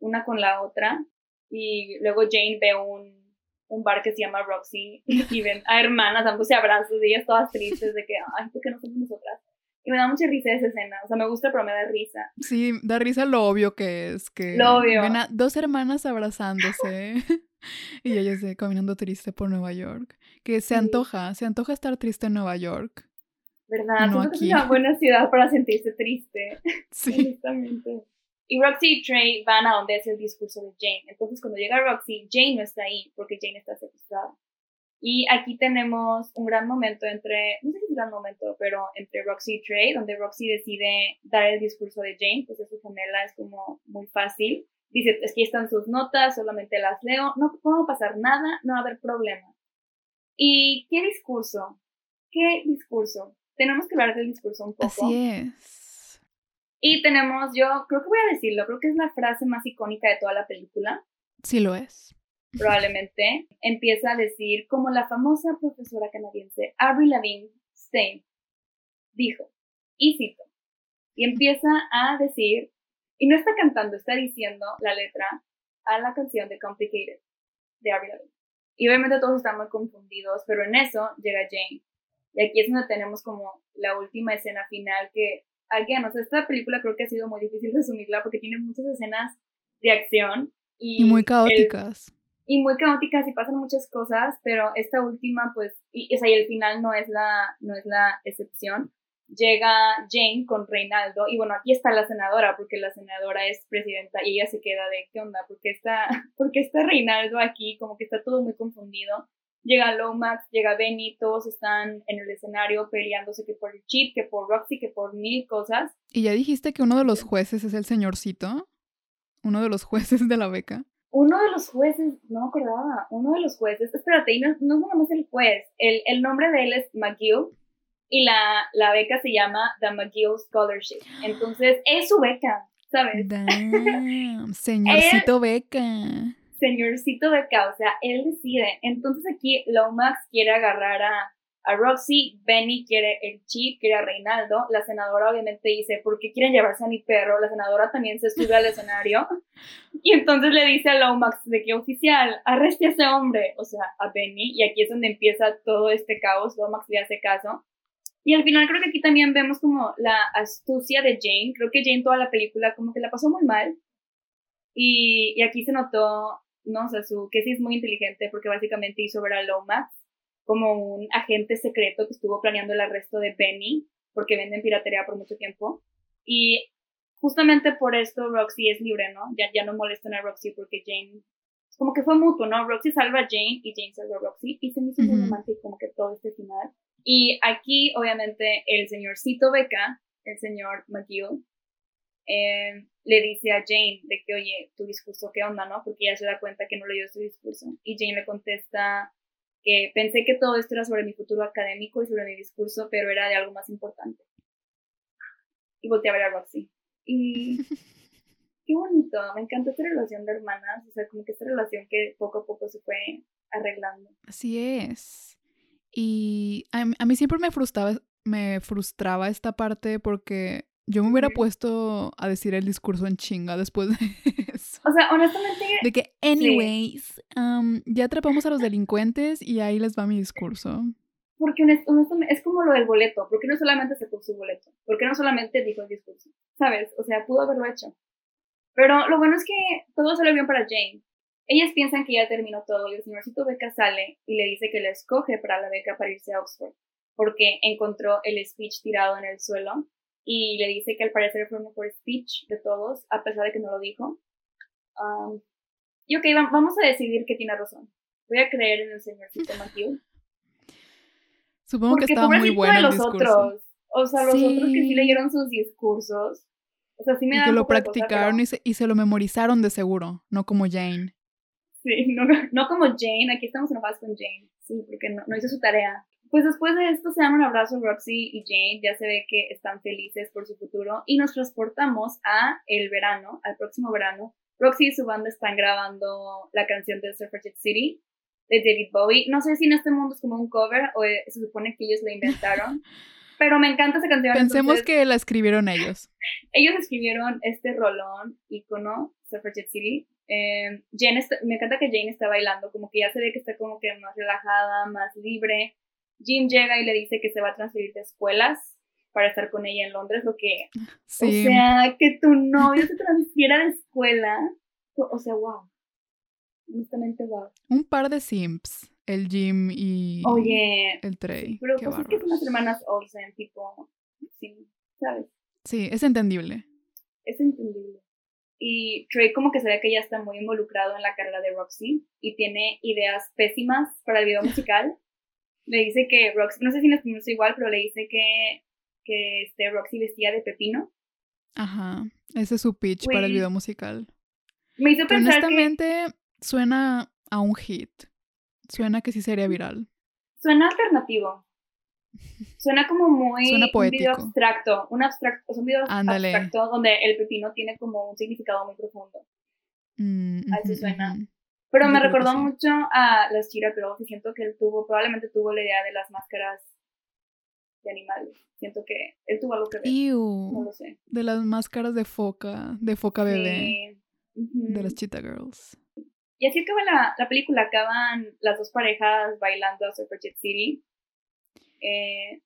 una con la otra. Y luego Jane ve un, un bar que se llama Roxy y ven a hermanas dándose abrazos y ellas todas tristes de que, ay, ¿por qué no somos nosotras? Y me da mucha risa esa escena. O sea, me gusta, pero me da risa. Sí, da risa lo obvio que es. Que lo obvio. Ven a dos hermanas abrazándose. y ella se caminando triste por Nueva York. Que se antoja, se antoja estar triste en Nueva York. ¿Verdad? No aquí. es una buena ciudad para sentirse triste. Sí. Y Roxy y Trey van a donde es el discurso de Jane. Entonces, cuando llega Roxy, Jane no está ahí porque Jane está secuestrada. Y aquí tenemos un gran momento entre, no sé si es un gran momento, pero entre Roxy y Trey, donde Roxy decide dar el discurso de Jane, pues es su gemela, es como muy fácil. Dice, aquí están sus notas, solamente las leo, no puedo pasar nada, no va a haber problema. ¿Y qué discurso? ¿Qué discurso? Tenemos que hablar del discurso un poco. Así es. Y tenemos, yo creo que voy a decirlo, creo que es la frase más icónica de toda la película. Sí lo es probablemente, empieza a decir, como la famosa profesora canadiense Avril Lavigne Stein dijo, y cito, y empieza a decir, y no está cantando, está diciendo la letra a la canción de Complicated de Avril Lavigne. Y obviamente todos están muy confundidos, pero en eso llega Jane. Y aquí es donde tenemos como la última escena final que, alguien, o sea, esta película creo que ha sido muy difícil resumirla porque tiene muchas escenas de acción. Y, muy caóticas y muy caóticas y pasan muchas cosas, pero esta última, pues, y, o sea, y el final no es la, no es la excepción. Llega Jane con Reinaldo, y bueno, aquí está la senadora, porque la senadora es presidenta y ella se queda de, ¿qué onda? porque está, porque está Reinaldo aquí? Como que está todo muy confundido. Llega Lomax, llega Benny, todos están en el escenario peleándose que por el chip, que por Roxy, que por mil cosas. ¿Y ya dijiste que uno de los jueces es el señorcito? uno de los jueces de la beca. Uno de los jueces, no me acordaba, uno de los jueces, espérate, no, no es nada más el juez, el, el nombre de él es McGill y la, la beca se llama The McGill Scholarship. Entonces, es su beca, ¿sabes? Damn, señorcito beca. Señorcito beca, o sea, él decide. Entonces aquí Lomax quiere agarrar a, a Roxy, Benny quiere el chip, quiere a Reinaldo, la senadora obviamente dice, ¿por qué quieren llevarse a mi perro? La senadora también se sube al escenario y entonces le dice a Lomax de que oficial, arreste a ese hombre, o sea, a Benny, y aquí es donde empieza todo este caos, Lomax le hace caso. Y al final creo que aquí también vemos como la astucia de Jane, creo que Jane toda la película como que la pasó muy mal y, y aquí se notó, no sé, su, que sí es muy inteligente porque básicamente hizo ver a Lomax como un agente secreto que estuvo planeando el arresto de Benny, porque venden piratería por mucho tiempo. Y justamente por esto Roxy es libre, ¿no? Ya, ya no molestan a Roxy porque Jane, como que fue mutuo, ¿no? Roxy salva a Jane y Jane salva a Roxy y se me hizo muy romántico como que todo este final. Y aquí, obviamente, el señorcito Beca, el señor McGill, eh, le dice a Jane de que, oye, tu discurso, ¿qué onda, no? Porque ella se da cuenta que no leyó su discurso. Y Jane le contesta que pensé que todo esto era sobre mi futuro académico y sobre mi discurso, pero era de algo más importante. Y volteé a ver a Roxy. Y qué bonito, me encanta esta relación de hermanas, o sea, como que esta relación que poco a poco se fue arreglando. Así es. Y a, a mí siempre me frustraba, me frustraba esta parte porque yo me hubiera puesto a decir el discurso en chinga después de eso. O sea, honestamente, De que, anyways, um, ya atrapamos a los delincuentes y ahí les va mi discurso. porque honest- honestamente es como lo del boleto, porque no solamente sacó su boleto, porque no solamente dijo el discurso, ¿sabes? O sea, pudo haberlo hecho. Pero lo bueno es que todo salió bien para Jane. Ellas piensan que ya terminó todo y el señorcito Beca sale y le dice que le escoge para la beca para irse a Oxford, porque encontró el speech tirado en el suelo y le dice que al parecer fue el mejor speech de todos, a pesar de que no lo dijo. Um, y ok, va- vamos a decidir que tiene razón. Voy a creer en el señorcito McHugh. Supongo que Porque estaba muy bueno el los discurso. otros. O sea, los otros que sí Sí. leyeron sus discursos. O sea, sí me Y da que lo de cosa, practicaron pero- y, se, y se lo memorizaron de seguro, no como Jane. Sí, no, no como Jane. Aquí estamos enojadas con Jane. Sí, porque no, no hizo su tarea. Pues después de esto se dan un abrazo Roxy y Jane. Ya se ve que están felices por su futuro. Y nos transportamos a el verano, al próximo verano. Roxy y su banda están grabando la canción de Suffragette City de David Bowie. No sé si en este mundo es como un cover o eh, se supone que ellos la inventaron. pero me encanta esa canción. Pensemos entonces- que la escribieron ellos. ellos escribieron este rolón icono Suffragette City. Eh, Jane está- me encanta que Jane está bailando, como que ya se ve que está como que más relajada, más libre. Jim llega y le dice que se va a transferir de escuelas para estar con ella en Londres, lo que, Sí. o sea, que tu novio se transfiera de escuela, o sea, wow. Honestamente, wow. Un par de simps, el Jim y Oye, el Trey. pero Qué pues es que son las hermanas Olsen, tipo, sí, ¿sabes? Sí, es entendible. es entendible. Y Trey como que se ve que ya está muy involucrado en la carrera de Roxy y tiene ideas pésimas para el video musical. Le dice que Roxy, no sé si les pronuncia igual, pero le dice que, que este Roxy vestía de pepino. Ajá. Ese es su pitch para el video musical. Me hizo pensar que honestamente suena a un hit. Suena que sí sería viral. suena alternativo. Suena como muy Suena un video poético. abstracto, un abstracto, sea, un video Ándale. abstracto donde el pepino tiene como un significado muy profundo. Mm, A eso ujú, suena. Pero me recordó mucho a las Chira Girls y siento que él tuvo, probablemente tuvo la idea de las máscaras de animales. Siento que él tuvo algo que ver. No lo sé. de las máscaras de foca, de foca bebé, Sí. De las Cheetah Girls. Y así acaba la, la película. Acaban las dos parejas bailando a Superjet City. Eh,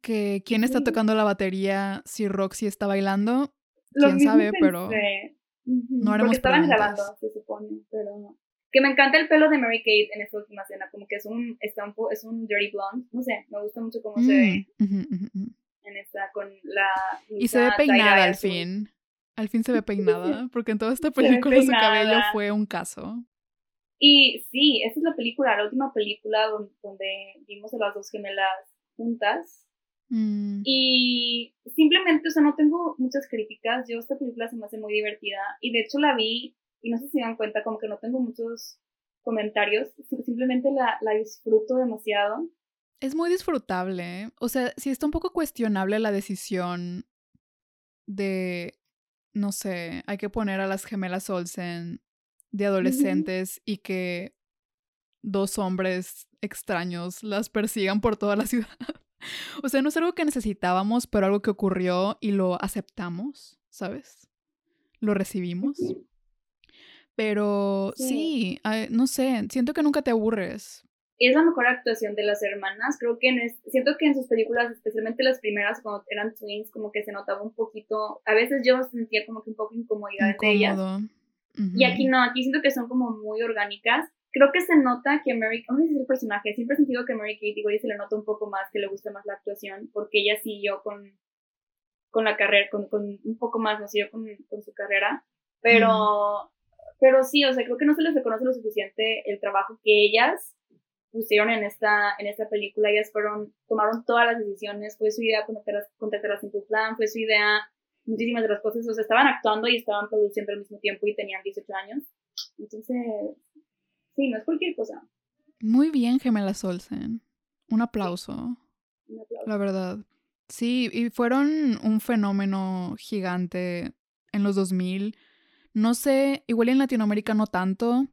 Que quién está Sí. tocando la batería si Roxy está bailando, Quién sabe, pero pensé. No haremos Porque estaban preguntas. grabando, se supone, pero no. Que me encanta el pelo de Mary Kate en esta última escena, como que es un, está un es un dirty blonde, no sé, me gusta mucho cómo se ve Mm, en esta, con la Y se ve peinada al fin. Al fin se ve peinada, porque en toda esta película su cabello fue un caso. Y sí, esta es la película, la última película don- donde vimos a las dos gemelas juntas. Mm. Y simplemente, o sea, no tengo muchas críticas. Yo esta película se me hace muy divertida y de hecho la vi y no sé si se dan cuenta, como que no tengo muchos comentarios, simplemente la, la disfruto demasiado. Es muy disfrutable. ¿eh? O sea, sí está un poco cuestionable la decisión de, no sé, hay que poner a las gemelas Olsen de adolescentes y que dos hombres extraños las persigan por toda la ciudad. o sea, no es algo que necesitábamos, pero algo que ocurrió y lo aceptamos, ¿sabes? Lo recibimos. Pero sí, no sé, siento que nunca te aburres. Es la mejor actuación de las hermanas. Creo que en siento que en sus películas, especialmente las primeras, cuando eran twins, como que se notaba un poquito. A veces yo sentía como que un poco incomodidad de ellas. Y aquí no, aquí siento que son como muy orgánicas. Creo que se nota que Mary, no sé si es el personaje, siempre he sentido que Mary Kate igual se le nota un poco más, que le gusta más la actuación, porque ella siguió con, con la carrera, con, con un poco más, no siguió con, con su carrera. Pero, pero sí, o sea, creo que no se les reconoce lo suficiente el trabajo que ellas pusieron en esta, en esta película. Ellas fueron, tomaron todas las decisiones, fue su idea contactar a Simple Plan, fue su idea muchísimas de las cosas, o sea, estaban actuando y estaban produciendo al mismo tiempo y tenían 18 años. Entonces, sí, no es cualquier cosa. Muy bien, Gemela Solsen. Un aplauso. Un aplauso. La verdad. Sí, y fueron un fenómeno gigante en los 2000 no sé, igual en Latinoamérica no tanto,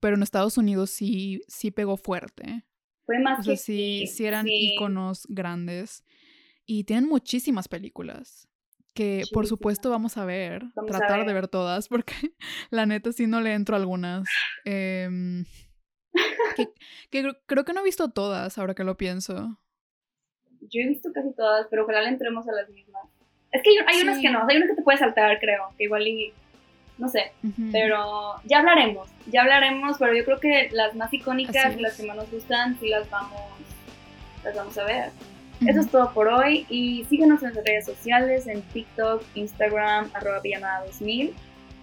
pero en Estados Unidos sí, sí pegó fuerte. Fue más o sea, sí, sí, eran iconos grandes. Y tienen muchísimas películas que por supuesto vamos a ver, tratar de ver todas, porque la neta sí no le entro algunas. Em, que, creo que no he visto todas, ahora que lo pienso. Yo he visto casi todas, pero ojalá le entremos a las mismas. Es que hay, unas que no, hay unas que te puedes saltar, creo, que igual y no sé, pero ya hablaremos, ya hablaremos, pero yo creo que las más icónicas, las que más nos gustan, sí las vamos, las vamos a ver. Eso es todo por hoy y síguenos en las redes sociales, en TikTok, Instagram, arroba 2000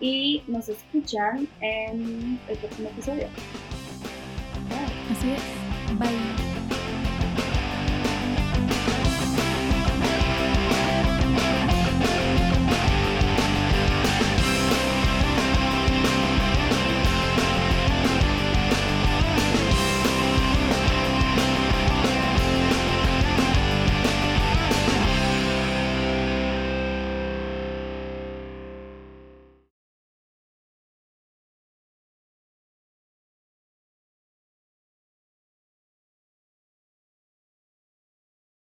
y nos escuchan en el próximo episodio. Así es. Bye.